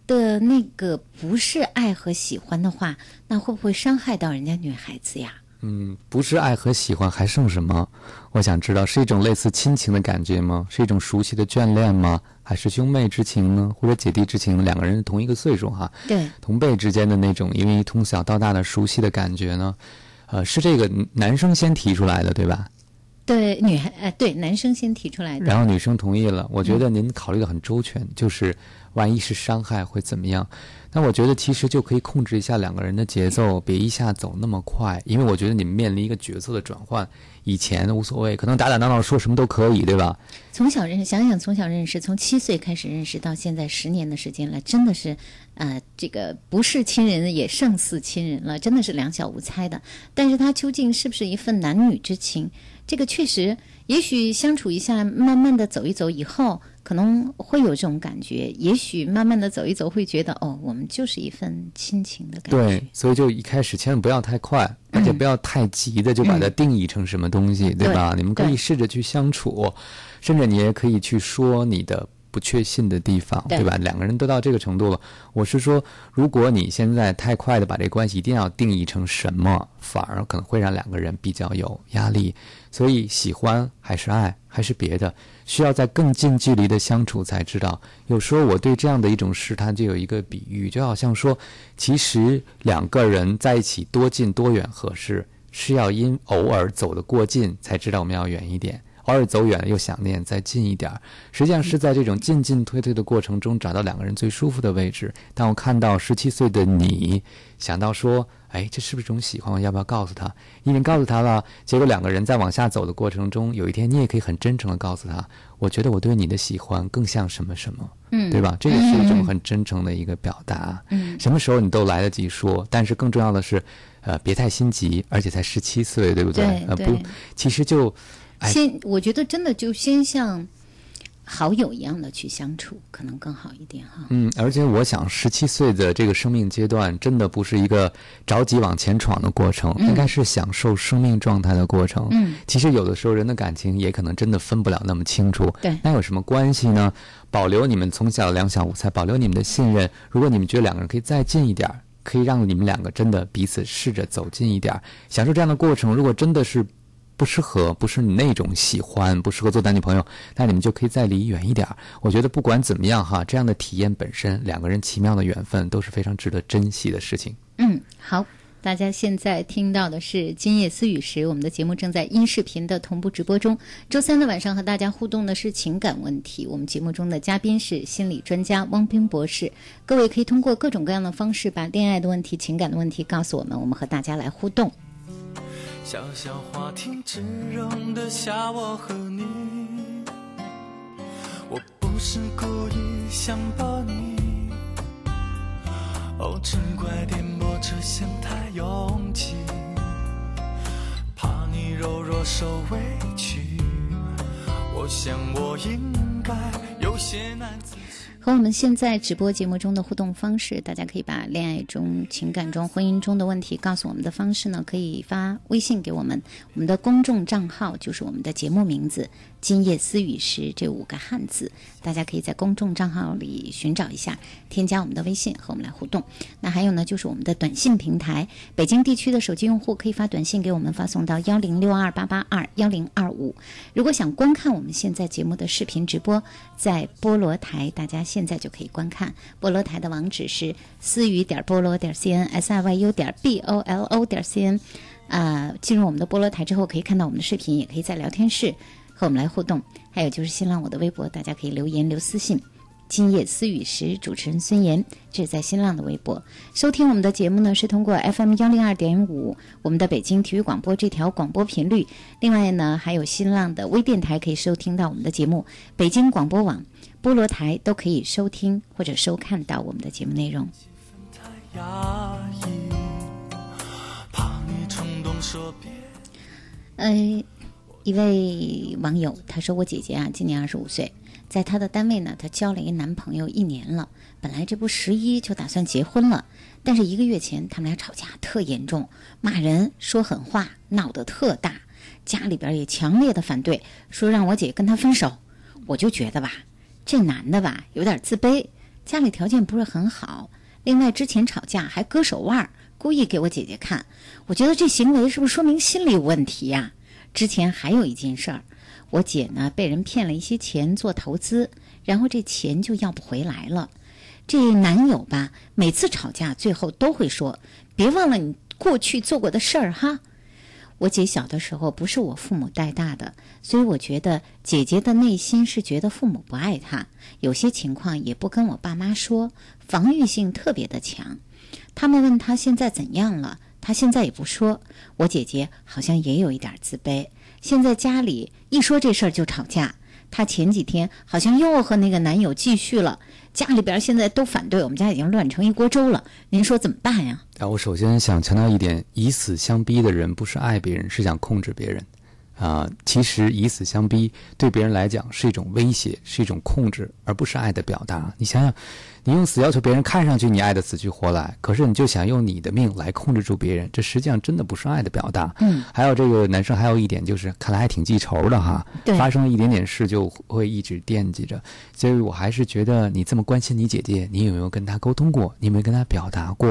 的那个不是爱和喜欢的话，那会不会伤害到人家女孩子呀？嗯，不是爱和喜欢，还剩什么？我想知道，是一种类似亲情的感觉吗？是一种熟悉的眷恋吗？还是兄妹之情呢？或者姐弟之情？两个人同一个岁数哈，对，同辈之间的那种因为从小到大的熟悉的感觉呢？呃，是这个男生先提出来的，对吧？对，女孩呃，对，男生先提出来的，然后女生同意了，我觉得您考虑的很周全，就是万一是伤害会怎么样？那我觉得其实就可以控制一下两个人的节奏，别一下走那么快，因为我觉得你们面临一个角色的转换，以前无所谓，可能打打闹闹说什么都可以，对吧？从小认识，想想从小认识，从七岁开始认识到现在十年的时间了，真的是，呃，这个不是亲人也胜似亲人了，真的是两小无猜的。但是他究竟是不是一份男女之情？这个确实，也许相处一下，慢慢的走一走以后，可能会有这种感觉。也许慢慢的走一走，会觉得哦，我们就是一份亲情的感觉。对，所以就一开始千万不要太快，而且不要太急的就把它定义成什么东西，对吧？对你们可以试着去相处，甚至你也可以去说你的不确信的地方，对对吧？两个人都到这个程度了，我是说，如果你现在太快的把这关系一定要定义成什么，反而可能会让两个人比较有压力。所以，喜欢还是爱还是别的，需要在更近距离的相处才知道。有时候我对这样的一种试探就有一个比喻，就好像说，其实两个人在一起多近多远合适，是要因偶尔走得过近才知道我们要远一点。偶尔走远了又想念，再近一点儿。实际上是在这种进进退退的过程中，找到两个人最舒服的位置。当我看到十七岁的你，想到说，哎，这是不是一种喜欢？我要不要告诉他？已经告诉他了，结果两个人在往下走的过程中，有一天你也可以很真诚的告诉他，我觉得我对你的喜欢更像什么什么，嗯对吧？这也是一种很真诚的一个表达。嗯什么时候你都来得及说，但是更重要的是，呃，别太心急，而且才十七岁，对不对？对呃，不对，其实就。哎先，我觉得真的就先像好友一样的去相处，可能更好一点哈。嗯，而且我想，十七岁的这个生命阶段，真的不是一个着急往前闯的过程，嗯应该是享受生命状态的过程。嗯，其实有的时候人的感情也可能真的分不了那么清楚。对那有什么关系呢？保留你们从小的两小无猜，保留你们的信任。如果你们觉得两个人可以再近一点儿，可以让你们两个真的彼此试着走近一点儿，享受这样的过程。如果真的是不适合，不是你那种喜欢，不适合做男女朋友，那你们就可以再离远一点。我觉得不管怎么样哈，这样的体验本身，两个人奇妙的缘分都是非常值得珍惜的事情。嗯，好。大家现在听到的是《今夜思雨时》，我们的节目正在音视频的同步直播中。周三的晚上和大家互动的是情感问题，我们节目中的嘉宾是心理专家汪冰博士。各位可以通过各种各样的方式把恋爱的问题、情感的问题告诉我们，我们和大家来互动。小小花厅只容得下我和你，我不是故意想抱你，哦，只怪颠簸车厢太拥挤，怕你柔弱受委屈，我想我应该有些难自。和我们现在直播节目中的互动方式，大家可以把恋爱中、情感中、婚姻中的问题告诉我们的方式呢，可以发微信给我们，我们的公众账号就是我们的节目名字今夜思雨时这五个汉字，大家可以在公众账号里寻找一下，添加我们的微信和我们来互动。那还有呢，就是我们的短信平台，北京地区的手机用户可以发短信给我们，发送到幺零六二八八二幺零二五。如果想观看我们现在节目的视频直播，在菠萝台，大家现在就可以观看。菠萝台的网址是思雨点菠萝点 cn s i y u 点 b o l o 点 cn。啊，进入我们的菠萝台之后，可以看到我们的视频，也可以在聊天室和我们来互动。还有就是新浪我的微博，大家可以留言留私信。今夜思雨时，主持人孙岩，这是在新浪的微博收听我们的节目呢，是通过 FM 幺零二点五，我们的北京体育广播这条广播频率。另外呢，还有新浪的微电台可以收听到我们的节目，北京广播网、菠萝台都可以收听或者收看到我们的节目内容。压抑，怕你冲动说别。嗯，一位网友他说：“我姐姐啊，今年二十五岁，在她的单位呢，她交了一男朋友一年了。本来这不十一就打算结婚了，但是一个月前他们俩吵架特严重，骂人说狠话，闹得特大。家里边也强烈的反对，说让我姐跟他分手。我就觉得吧，这男的吧有点自卑，家里条件不是很好。另外之前吵架还割手腕，故意给我姐姐看。我觉得这行为是不是说明心理有问题呀？之前还有一件事儿，我姐呢被人骗了一些钱做投资，然后这钱就要不回来了。这男友吧，每次吵架最后都会说：“别忘了你过去做过的事儿哈。”我姐小的时候不是我父母带大的，所以我觉得姐姐的内心是觉得父母不爱她，有些情况也不跟我爸妈说，防御性特别的强。他们问她现在怎样了，她现在也不说。我姐姐好像也有一点自卑，现在家里一说这事儿就吵架。她前几天好像又和那个男友继续了，家里边现在都反对，我们家已经乱成一锅粥了。您说怎么办呀？啊，我首先想强调一点：以死相逼的人不是爱别人，是想控制别人。啊，其实以死相逼对别人来讲是一种威胁，是一种控制，而不是爱的表达。你想想，你用死要求别人看上去你爱的死去活来，可是你就想用你的命来控制住别人，这实际上真的不是爱的表达。嗯，还有这个男生还有一点就是，看来还挺记仇的哈。对发生了一点点事就会一直惦记着。所以我还是觉得你这么关心你姐姐，你有没有跟她沟通过？你有没有跟她表达过？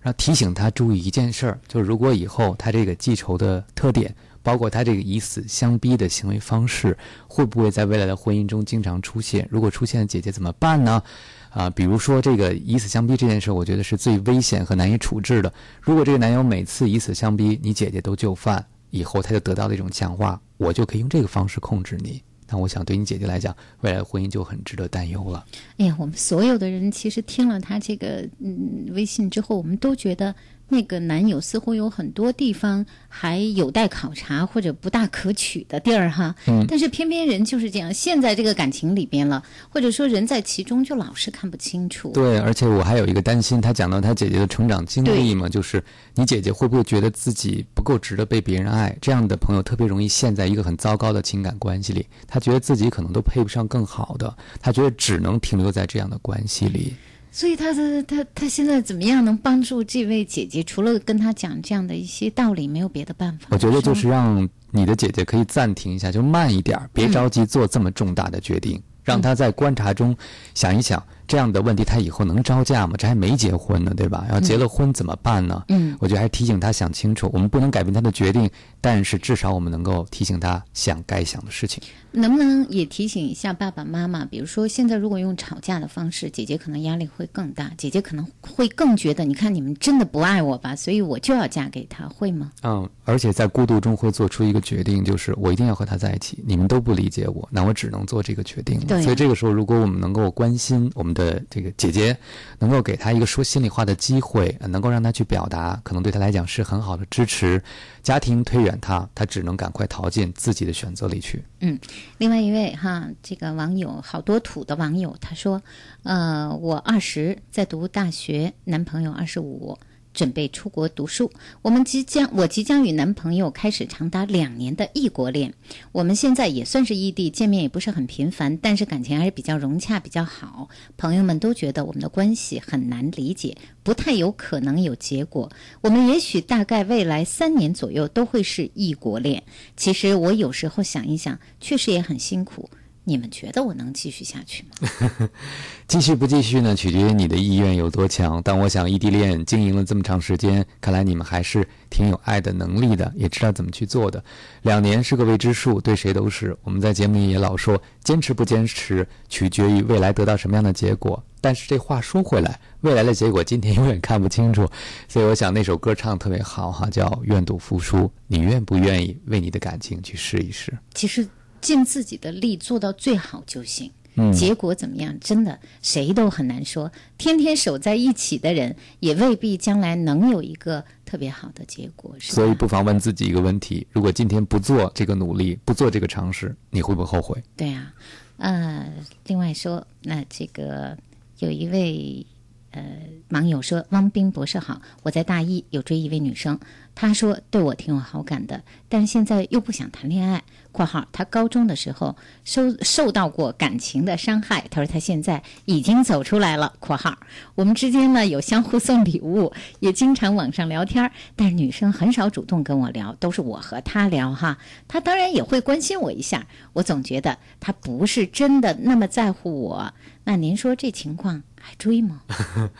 然后提醒她注意一件事儿，就是如果以后她这个记仇的特点。包括她这个以死相逼的行为方式，会不会在未来的婚姻中经常出现？如果出现，姐姐怎么办呢？啊，比如说这个以死相逼这件事，我觉得是最危险和难以处置的。如果这个男友每次以死相逼，你姐姐都就范，以后他就得到了一种强化，我就可以用这个方式控制你。那我想对你姐姐来讲，未来的婚姻就很值得担忧了。哎呀，我们所有的人其实听了他这个嗯微信之后，我们都觉得那个男友似乎有很多地方还有待考察或者不大可取的地儿哈。嗯但是偏偏人就是这样，陷在这个感情里边了，或者说人在其中就老是看不清楚。对，而且我还有一个担心，他讲到他姐姐的成长经历嘛，就是你姐姐会不会觉得自己不够值得被别人爱？这样的朋友特别容易陷在一个很糟糕的情感关系里，他觉得自己可能都配不上更好的，他觉得只能停留在这样的关系里。所以他的他他现在怎么样能帮助这位姐姐？除了跟他讲这样的一些道理，没有别的办法。我觉得就是让你的姐姐可以暂停一下，就慢一点儿，别着急做这么重大的决定，让她在观察中想一想，这样的问题他以后能招架吗？这还没结婚呢，对吧？要结了婚怎么办呢？嗯我觉得还是提醒他想清楚，我们不能改变他的决定，但是至少我们能够提醒他想该想的事情。能不能也提醒一下爸爸妈妈？比如说，现在如果用吵架的方式，姐姐可能压力会更大，姐姐可能会更觉得，你看你们真的不爱我吧，所以我就要嫁给他，会吗？嗯，而且在孤独中会做出一个决定，就是我一定要和他在一起。你们都不理解我，那我只能做这个决定了。对啊所以这个时候，如果我们能够关心我们的这个姐姐，能够给他一个说心里话的机会，能够让他去表达，可能对他来讲是很好的支持。家庭推远他，他只能赶快逃进自己的选择里去。嗯，另外一位哈，这个网友好多土的网友，他说，呃，我二十在读大学，男朋友二十五，准备出国读书。我们即将，我即将与男朋友开始长达两年的异国恋。我们现在也算是异地，见面也不是很频繁，但是感情还是比较融洽，比较好。朋友们都觉得我们的关系很难理解，不太有可能有结果。我们也许大概未来三年左右都会是异国恋。其实我有时候想一想，确实也很辛苦。你们觉得我能继续下去吗？<laughs> 继续不继续呢？取决于你的意愿有多强。但我想，异地恋经营了这么长时间，看来你们还是挺有爱的能力的，也知道怎么去做的。两年是个未知数，对谁都是。我们在节目里也老说，坚持不坚持取决于未来得到什么样的结果。但是这话说回来，未来的结果今天永远看不清楚。所以我想那首歌唱得特别好哈，叫《愿赌服输》，你愿不愿意为你的感情去试一试？其实。尽自己的力做到最好就行。嗯，结果怎么样？真的谁都很难说。天天守在一起的人，也未必将来能有一个特别好的结果。所以不妨问自己一个问题：如果今天不做这个努力，不做这个尝试，你会不会后悔？对啊，呃，另外说，那这个有一位呃网友说：“汪冰博士好，我在大一有追一位女生。”他说对我挺有好感的，但是现在又不想谈恋爱。（括号他高中的时候受受到过感情的伤害。）他说他现在已经走出来了。（括号我们之间呢有相互送礼物，也经常网上聊天，但是女生很少主动跟我聊，都是我和他聊哈。他当然也会关心我一下，我总觉得他不是真的那么在乎我。那您说这情况还追吗？<laughs>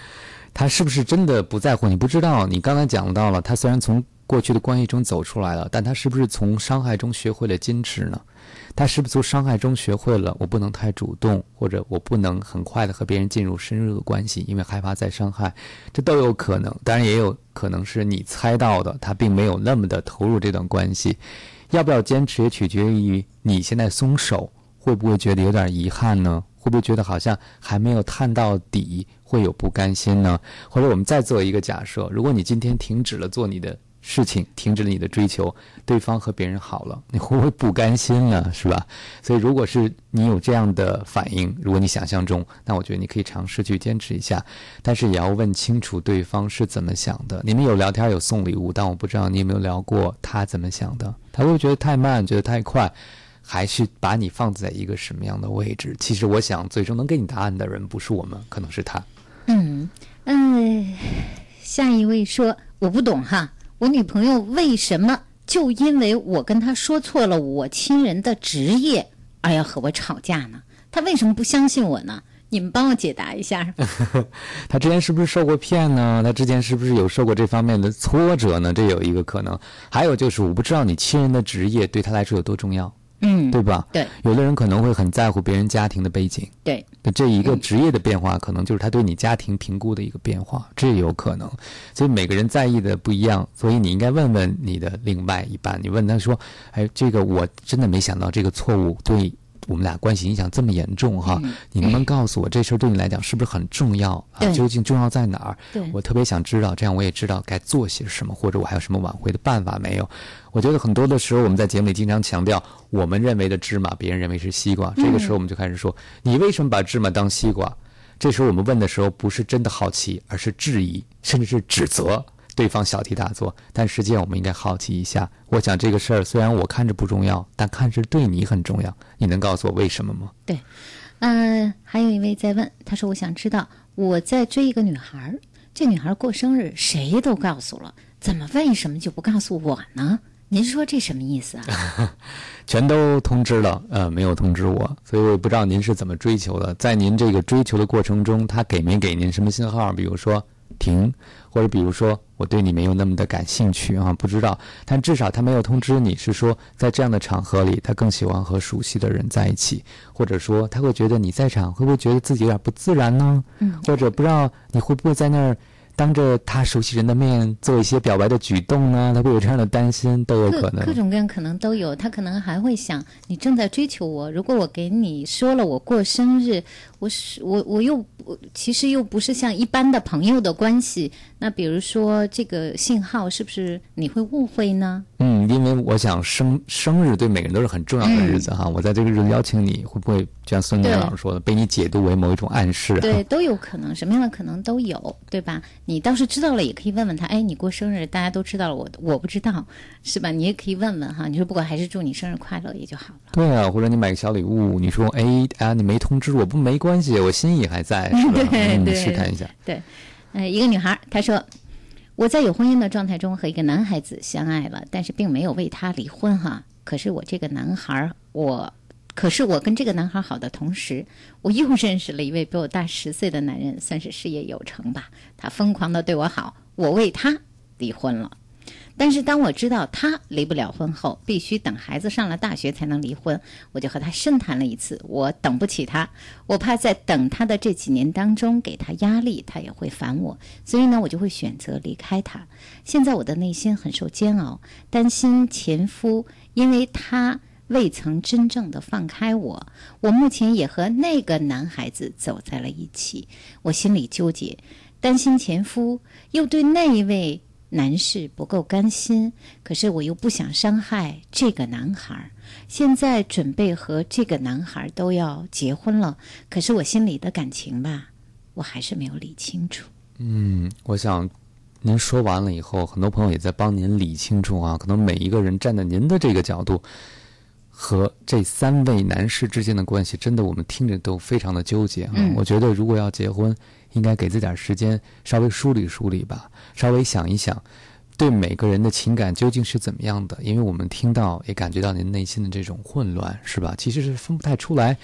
他是不是真的不在乎？你不知道。你刚才讲到了，他虽然从过去的关系中走出来了，但他是不是从伤害中学会了矜持呢？他是不是从伤害中学会了我不能太主动，或者我不能很快的和别人进入深入的关系，因为害怕再伤害？这都有可能。当然，也有可能是你猜到的，他并没有那么的投入这段关系。要不要坚持，也取决于你现在松手，会不会觉得有点遗憾呢？会不会觉得好像还没有探到底，会有不甘心呢？或者我们再做一个假设：如果你今天停止了做你的事情，停止了你的追求，对方和别人好了，你会不会不甘心呢？是吧？所以，如果是你有这样的反应，如果你想象中，那我觉得你可以尝试去坚持一下，但是也要问清楚对方是怎么想的。你们有聊天，有送礼物，但我不知道你有没有聊过他怎么想的？他会觉得太慢，觉得太快。还是把你放在一个什么样的位置？其实我想，最终能给你答案的人不是我们，可能是他。嗯嗯，下一位说我不懂哈，我女朋友为什么就因为我跟她说错了我亲人的职业而要和我吵架呢？她为什么不相信我呢？你们帮我解答一下。<laughs> 他之前是不是受过骗呢？他之前是不是有受过这方面的挫折呢？这有一个可能。还有就是，我不知道你亲人的职业对他来说有多重要。嗯，对吧？对，有的人可能会很在乎别人家庭的背景。对，那这一个职业的变化，可能就是他对你家庭评估的一个变化，这也有可能。所以每个人在意的不一样，所以你应该问问你的另外一半，你问他说：“哎，这个我真的没想到这个错误对。”我们俩关系影响这么严重哈，你能不能告诉我这事儿对你来讲是不是很重要啊？究竟重要在哪儿？我特别想知道，这样我也知道该做些什么，或者我还有什么挽回的办法没有？我觉得很多的时候我们在节目里经常强调，我们认为的芝麻，别人认为是西瓜。这个时候我们就开始说，你为什么把芝麻当西瓜？这时候我们问的时候不是真的好奇，而是质疑，甚至是指责。对方小题大做，但实际上我们应该好奇一下。我想这个事儿虽然我看着不重要，但看着对你很重要。你能告诉我为什么吗？对，嗯，还有一位在问，他说：“我想知道我在追一个女孩儿，这女孩过生日谁都告诉了，怎么为什么就不告诉我呢？<laughs> 您说这什么意思啊？”全都通知了，呃，没有通知我，所以我也不知道您是怎么追求的。在您这个追求的过程中，他给没给您什么信号？比如说停。或者比如说，我对你没有那么的感兴趣啊，不知道。但至少他没有通知你，是说在这样的场合里，他更喜欢和熟悉的人在一起，或者说他会觉得你在场，会不会觉得自己有点不自然呢？嗯，或者不知道你会不会在那儿。当着他熟悉人的面做一些表白的举动呢？他会有这样的担心，都有可能。各种各样可能都有。他可能还会想，你正在追求我，如果我给你说了我过生日，我是我我又不其实又不是像一般的朋友的关系。那比如说这个信号是不是你会误会呢？嗯，因为我想生生日对每个人都是很重要的日子哈。我在这个日子邀请你，会不会就像孙楠老师说的，被你解读为某一种暗示？对，都有可能，什么样的可能都有，对吧？你倒是知道了，也可以问问他。哎，你过生日，大家都知道了，我我不知道，是吧？你也可以问问哈。你说不管还是祝你生日快乐也就好了。对啊，或者你买个小礼物，你说哎啊，你没通知我，不没关系，我心意还在，<laughs> 是吧？对对，试探一下。对，呃，一个女孩她说。我在有婚姻的状态中和一个男孩子相爱了，但是并没有为他离婚哈。可是我这个男孩，我，可是我跟这个男孩好的同时，我又认识了一位比我大十岁的男人，算是事业有成吧。他疯狂的对我好，我为他离婚了。但是当我知道他离不了婚后，必须等孩子上了大学才能离婚，我就和他深谈了一次。我等不起他，我怕在等他的这几年当中给他压力，他也会烦我，所以呢，我就会选择离开他。现在我的内心很受煎熬，担心前夫，因为他未曾真正的放开我。我目前也和那个男孩子走在了一起，我心里纠结，担心前夫，又对那一位。男士不够甘心，可是我又不想伤害这个男孩。现在准备和这个男孩都要结婚了，可是我心里的感情吧，我还是没有理清楚。嗯，我想您说完了以后，很多朋友也在帮您理清楚啊。可能每一个人站在您的这个角度，和这三位男士之间的关系，真的我们听着都非常的纠结啊。我觉得如果要结婚。应该给自己点时间，稍微梳理梳理吧，稍微想一想，对每个人的情感究竟是怎么样的？因为我们听到也感觉到您内心的这种混乱，是吧？其实是分不太出来，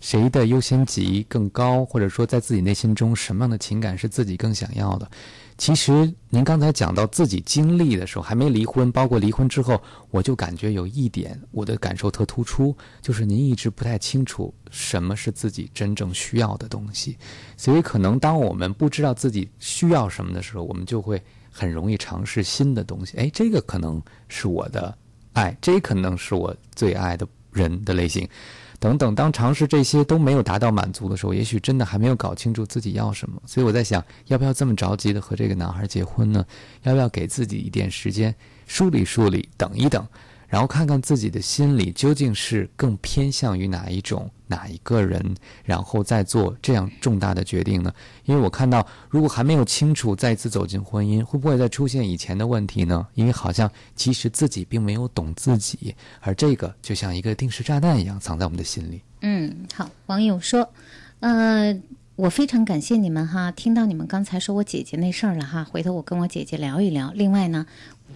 谁的优先级更高，或者说在自己内心中什么样的情感是自己更想要的。其实您刚才讲到自己经历的时候，还没离婚，包括离婚之后，我就感觉有一点我的感受特突出，就是您一直不太清楚什么是自己真正需要的东西，所以可能当我们不知道自己需要什么的时候，我们就会很容易尝试新的东西。哎，这个可能是我的爱，这可能是我最爱的人的类型。等等，当尝试这些都没有达到满足的时候，也许真的还没有搞清楚自己要什么。所以我在想，要不要这么着急的和这个男孩结婚呢？要不要给自己一点时间梳理梳理，等一等？然后看看自己的心里究竟是更偏向于哪一种、哪一个人，然后再做这样重大的决定呢？因为我看到，如果还没有清楚再次走进婚姻，会不会再出现以前的问题呢？因为好像其实自己并没有懂自己，而这个就像一个定时炸弹一样藏在我们的心里。嗯，好，网友说，呃，我非常感谢你们哈，听到你们刚才说我姐姐那事儿了哈，回头我跟我姐姐聊一聊。另外呢。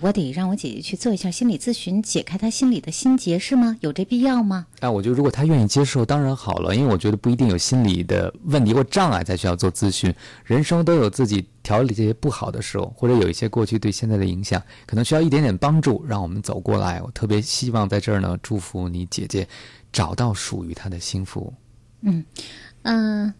我得让我姐姐去做一下心理咨询，解开她心里的心结，是吗？有这必要吗？啊，我觉得如果她愿意接受，当然好了。因为我觉得不一定有心理的问题或障碍才需要做咨询。人生都有自己调理这些不好的时候，或者有一些过去对现在的影响，可能需要一点点帮助，让我们走过来。我特别希望在这儿呢，祝福你姐姐找到属于她的幸福。嗯嗯。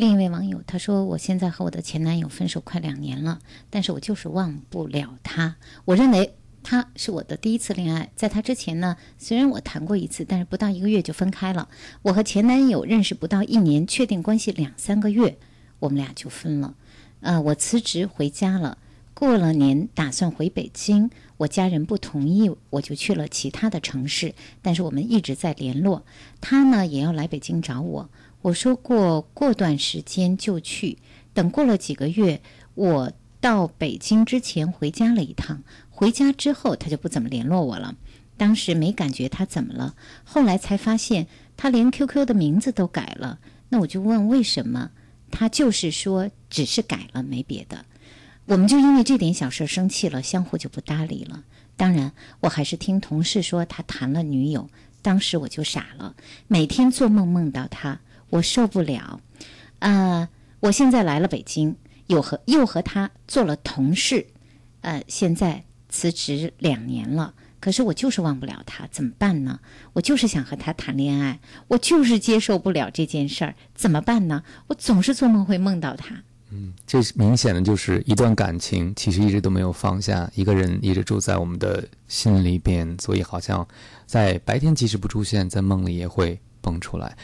另一位网友他说：“我现在和我的前男友分手快两年了，但是我就是忘不了他。我认为他是我的第一次恋爱，在他之前呢，虽然我谈过一次，但是不到一个月就分开了。我和前男友认识不到一年，确定关系两三个月，我们俩就分了。呃，我辞职回家了，过了年打算回北京，我家人不同意，我就去了其他的城市，但是我们一直在联络。他呢也要来北京找我。”我说过，过段时间就去。等过了几个月，我到北京之前回家了一趟。回家之后，他就不怎么联络我了。当时没感觉他怎么了，后来才发现他连 QQ 的名字都改了。那我就问为什么，他就是说只是改了，没别的。我们就因为这点小事生气了，相互就不搭理了。当然，我还是听同事说他谈了女友，当时我就傻了，每天做梦梦到他。我受不了，呃，我现在来了北京，又和又和他做了同事，呃，现在辞职两年了，可是我就是忘不了他，怎么办呢？我就是想和他谈恋爱，我就是接受不了这件事儿，怎么办呢？我总是做梦会梦到他。嗯，这明显的就是一段感情，其实一直都没有放下，一个人一直住在我们的心里边，所以好像在白天即使不出现在梦里也会。蹦出来。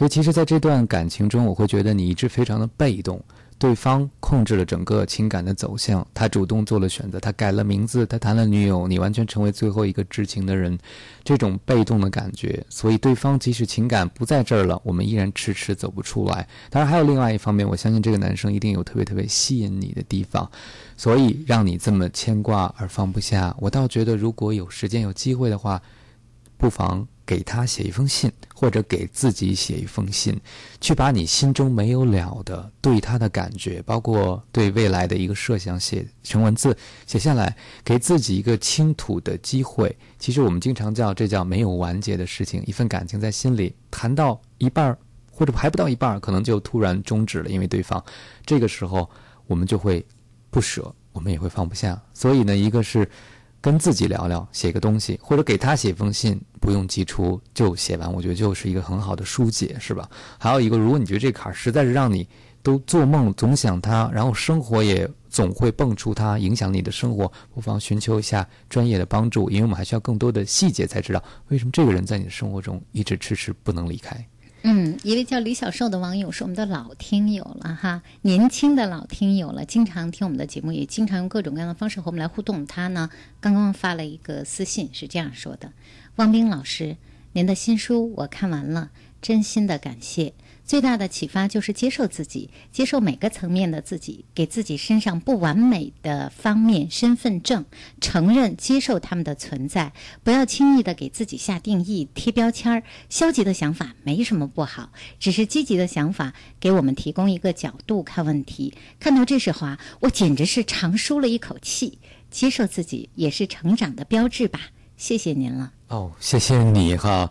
所以其实，在这段感情中，我会觉得你一直非常的被动。对方控制了整个情感的走向，他主动做了选择，他改了名字，他谈了女友，你完全成为最后一个知情的人，这种被动的感觉，所以对方即使情感不在这儿了，我们依然迟迟走不出来。当然，还有另外一方面，我相信这个男生一定有特别特别吸引你的地方，所以让你这么牵挂而放不下。我倒觉得，如果有时间有机会的话，不妨。给他写一封信，或者给自己写一封信，去把你心中没有了的对他的感觉，包括对未来的一个设想，写成文字写下来，给自己一个倾吐的机会。其实我们经常叫这叫没有完结的事情，一份感情在心里谈到一半儿，或者还不到一半儿，可能就突然终止了，因为对方。这个时候我们就会不舍，我们也会放不下。所以呢，一个是。跟自己聊聊，写个东西，或者给他写一封信，不用寄出就写完，我觉得就是一个很好的疏解，是吧？还有一个，如果你觉得这坎儿实在是让你都做梦总想他，然后生活也总会蹦出他，影响你的生活，不妨寻求一下专业的帮助，因为我们还需要更多的细节才知道为什么这个人在你的生活中一直迟迟不能离开。嗯，一位叫李小寿的网友是我们的老听友了哈，年轻的老听友了，经常听我们的节目，也经常用各种各样的方式和我们来互动。他呢，刚刚发了一个私信，是这样说的：“汪冰老师，您的新书我看完了，真心的感谢。”最大的启发就是接受自己，接受每个层面的自己，给自己身上不完美的方面身份证，承认、接受他们的存在，不要轻易的给自己下定义、贴标签儿。消极的想法没什么不好，只是积极的想法给我们提供一个角度看问题。看到这时候啊，我简直是长舒了一口气。接受自己也是成长的标志吧。谢谢您了。哦，谢谢你哈。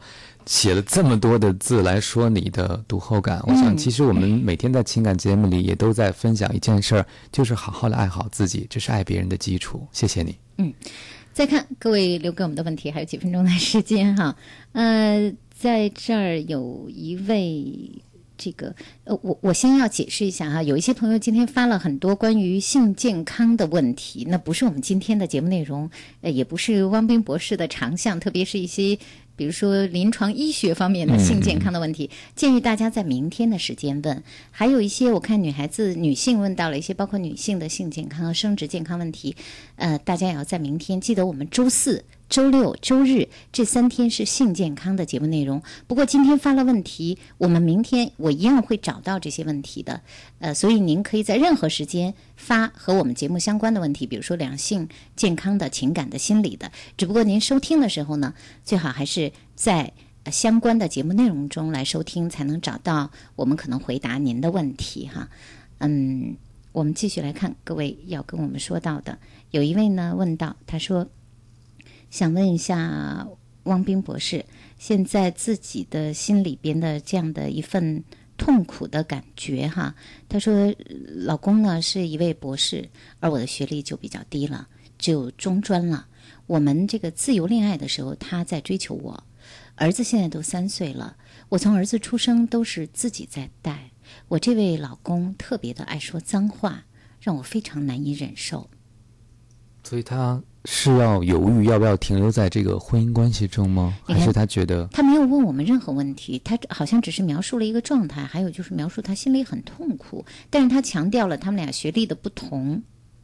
写了这么多的字来说你的读后感，我想其实我们每天在情感节目里也都在分享一件事儿，就是好好的爱好自己，这是爱别人的基础。谢谢你。嗯，再看各位留给我们的问题，还有几分钟的时间哈。呃，在这儿有一位。这个呃，我我先要解释一下哈，有一些朋友今天发了很多关于性健康的问题，那不是我们今天的节目内容，呃，也不是汪斌博士的长项，特别是一些比如说临床医学方面的性健康的问题，建议大家在明天的时间问。还有一些我看女孩子、女性问到了一些包括女性的性健康和生殖健康问题，呃，大家也要在明天记得我们周四。周六、周日这三天是性健康的节目内容。不过今天发了问题，我们明天我一样会找到这些问题的。呃，所以您可以在任何时间发和我们节目相关的问题，比如说两性健康的、情感的、心理的。只不过您收听的时候呢，最好还是在相关的节目内容中来收听，才能找到我们可能回答您的问题哈。嗯，我们继续来看各位要跟我们说到的，有一位呢问到，他说。想问一下汪冰博士，现在自己的心里边的这样的一份痛苦的感觉哈。他说，老公呢是一位博士，而我的学历就比较低了，只有中专了。我们这个自由恋爱的时候，他在追求我。儿子现在都三岁了，我从儿子出生都是自己在带。我这位老公特别的爱说脏话，让我非常难以忍受。所以他。是要犹豫要不要停留在这个婚姻关系中吗？还是他觉得他没有问我们任何问题，他好像只是描述了一个状态，还有就是描述他心里很痛苦，但是他强调了他们俩学历的不同，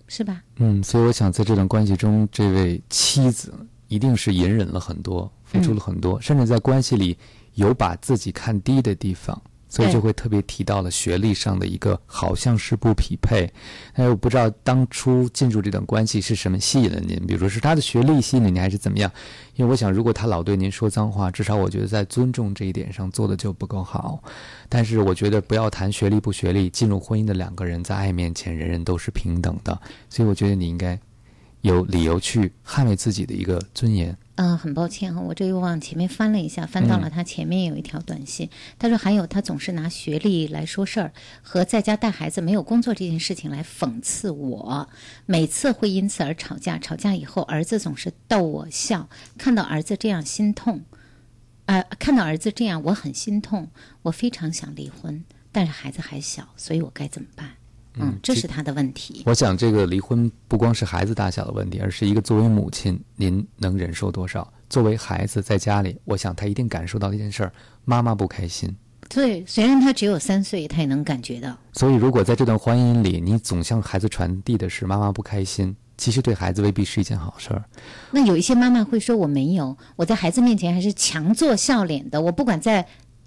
是吧？嗯，所以我想在这段关系中，这位妻子一定是隐忍了很多，付出了很多，甚至在关系里有把自己看低的地方。所以就会特别提到了学历上的一个好像是不匹配，哎，我不知道当初进入这段关系是什么吸引了您，比如说是他的学历吸引了您，还是怎么样？因为我想，如果他老对您说脏话，至少我觉得在尊重这一点上做的就不够好。但是我觉得不要谈学历不学历，进入婚姻的两个人在爱面前，人人都是平等的。所以我觉得你应该有理由去捍卫自己的一个尊严。嗯，很抱歉哈，我这又往前面翻了一下，翻到了他前面有一条短信。他说还有他总是拿学历来说事儿，和在家带孩子没有工作这件事情来讽刺我，每次会因此而吵架。吵架以后，儿子总是逗我笑，看到儿子这样心痛，呃，看到儿子这样我很心痛，我非常想离婚，但是孩子还小，所以我该怎么办？嗯，这是他的问题。我想这个离婚不光是孩子大小的问题，而是一个作为母亲您能忍受多少？作为孩子在家里，我想他一定感受到一件事儿：妈妈不开心。对，虽然他只有三岁，他也能感觉到。所以，如果在这段婚姻里，你总向孩子传递的是妈妈不开心，其实对孩子未必是一件好事儿。那有一些妈妈会说：“我没有，我在孩子面前还是强作笑脸的，我不管在。”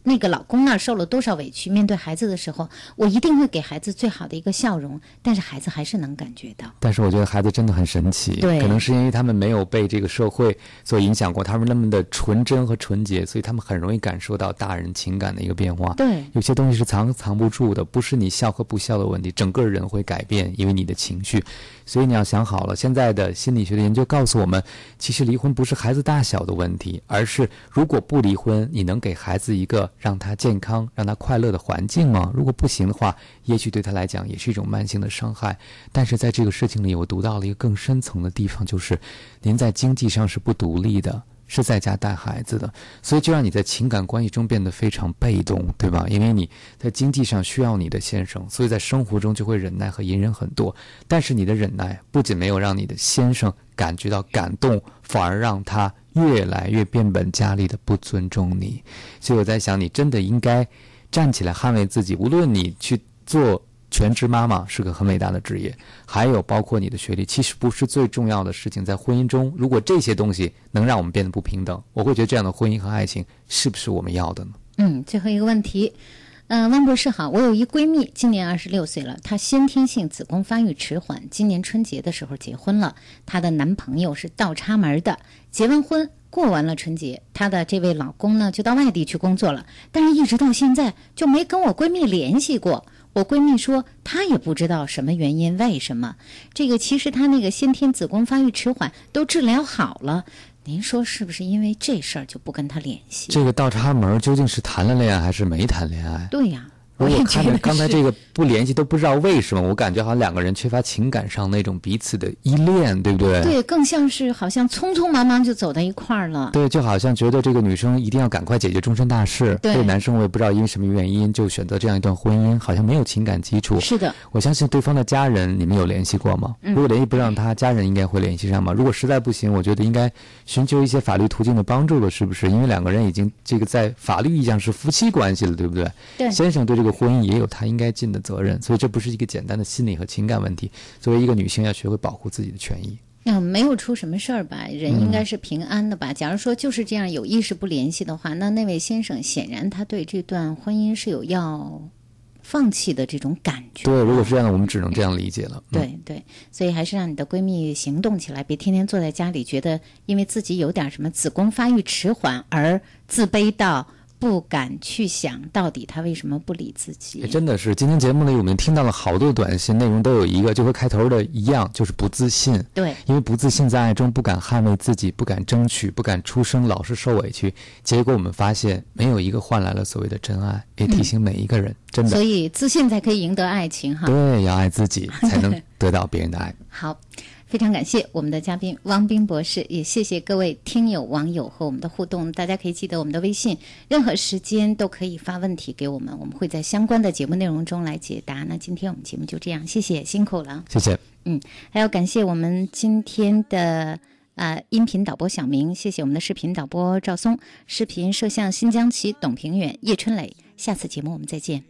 那个老公那儿受了多少委屈，面对孩子的时候，我一定会给孩子最好的一个笑容，但是孩子还是能感觉到。但是我觉得孩子真的很神奇，对，可能是因为他们没有被这个社会所影响过，他们那么的纯真和纯洁，所以他们很容易感受到大人情感的一个变化。对，有些东西是藏藏不住的，不是你笑和不笑的问题，整个人会改变，因为你的情绪。所以你要想好了，现在的心理学的研究告诉我们，其实离婚不是孩子大小的问题，而是如果不离婚，你能给孩子一个让他健康、让他快乐的环境吗？如果不行的话，也许对他来讲也是一种慢性的伤害。但是在这个事情里，我读到了一个更深层的地方，就是您在经济上是不独立的。是在家带孩子的，所以就让你在情感关系中变得非常被动，对吧？因为你在经济上需要你的先生，所以在生活中就会忍耐和隐忍很多。但是你的忍耐不仅没有让你的先生感觉到感动，反而让他越来越变本加厉的不尊重你。所以我在想，你真的应该站起来捍卫自己，无论你去做。全职妈妈是个很伟大的职业，还有包括你的学历，其实不是最重要的事情。在婚姻中，如果这些东西能让我们变得不平等，我会觉得这样的婚姻和爱情是不是我们要的呢？嗯，最后一个问题，嗯，汪博士好，我有一闺蜜，今年二十六岁了，她先天性子宫发育迟缓，今年春节的时候结婚了，她的男朋友是倒插门的，结完婚过完了春节，她的这位老公呢就到外地去工作了，但是一直到现在就没跟我闺蜜联系过。我闺蜜说，她也不知道什么原因，为什么这个？其实她那个先天子宫发育迟缓都治疗好了，您说是不是因为这事儿就不跟她联系？这个倒插门究竟是谈了恋爱还是没谈恋爱？对呀。我也看着刚才这个不联系都不知道为什么，我感觉好像两个人缺乏情感上那种彼此的依恋，对不对？对，更像是好像匆匆忙忙就走到一块儿了。对，就好像觉得这个女生一定要赶快解决终身大事，对这个男生我也不知道因为什么原因就选择这样一段婚姻，好像没有情感基础。是的，我相信对方的家人你们有联系过吗？如果联系不上他家人，应该会联系上吗？如果实在不行，我觉得应该寻求一些法律途径的帮助了，是不是？因为两个人已经这个在法律意义上是夫妻关系了，对不对？对，先生对这个婚姻也有她。应该尽的责任，所以这不是一个简单的心理和情感问题。作为一个女性，要学会保护自己的权益。嗯，没有出什么事儿吧？人应该是平安的吧？假如说就是这样有意识不联系的话，那那位先生显然他对这段婚姻是有要放弃的这种感觉。对，如果是这样，我们只能这样理解了。对对，所以还是让你的闺蜜行动起来，别天天坐在家里，觉得因为自己有点什么子宫发育迟缓而自卑到。不敢去想到底他为什么不理自己？真的是，今天节目里我们听到了好多短信，内容都有一个，就和开头的一样，就是不自信。对，因为不自信，在爱中不敢捍卫自己，不敢争取，不敢出声，老是受委屈。结果我们发现，没有一个换来了所谓的真爱。也提醒每一个人，真的。所以自信才可以赢得爱情哈。对，要爱自己，才能得到别人的爱。<laughs> 好。非常感谢我们的嘉宾汪冰博士，也谢谢各位听友网友和我们的互动。大家可以记得我们的微信，任何时间都可以发问题给我们，我们会在相关的节目内容中来解答。那今天我们节目就这样，谢谢，辛苦了，谢谢。嗯，还要感谢我们今天的啊音频导播小明，谢谢我们的视频导播赵松，视频摄像新疆旗董平远、叶春磊。下次节目我们再见。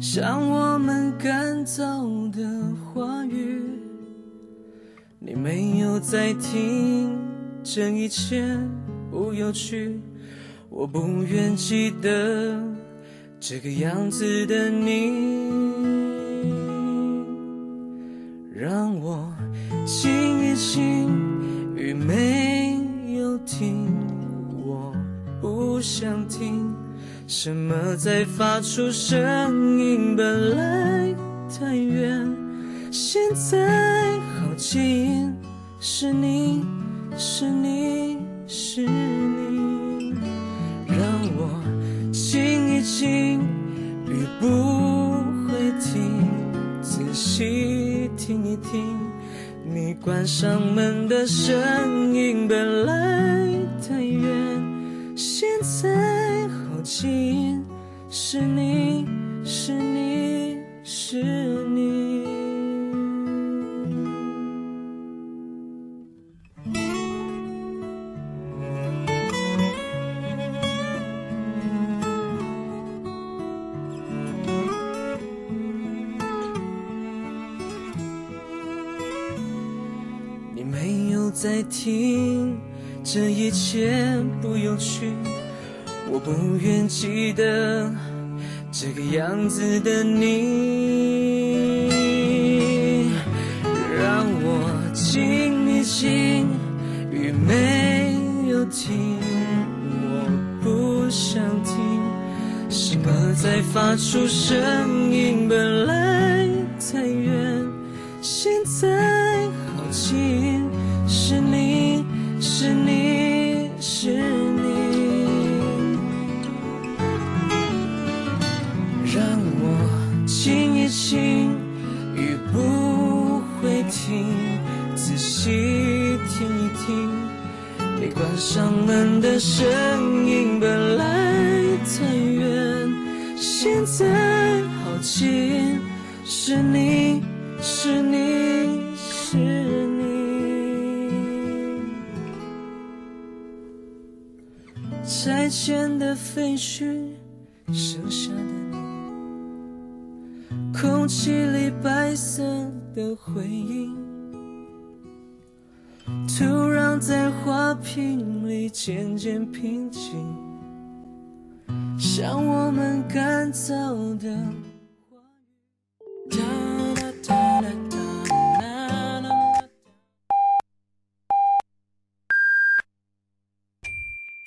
像我们赶走的话语。你没有在听，这一切不有趣。我不愿记得这个样子的你，让我静一静，雨没有停，我不想听什么在发出声音，本来太远，现在。近，是你是你是你，让我静一静，雨不会停，仔细听一听，你关上门的声音，本来太远，现在好近，是你是你是。你在听，这一切不有趣，我不愿记得这个样子的你，让我静一静，雨没有停，我不想听，什么在发出声的声音，本来太远，现在好近，是你是你是你。拆迁的废墟，剩下的你，空气里白色的回忆，土壤在花瓶渐渐平静，像我们干燥的。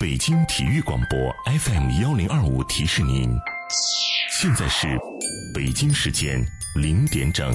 北京体育广播 FM 幺零二五提示您，现在是北京时间零点整。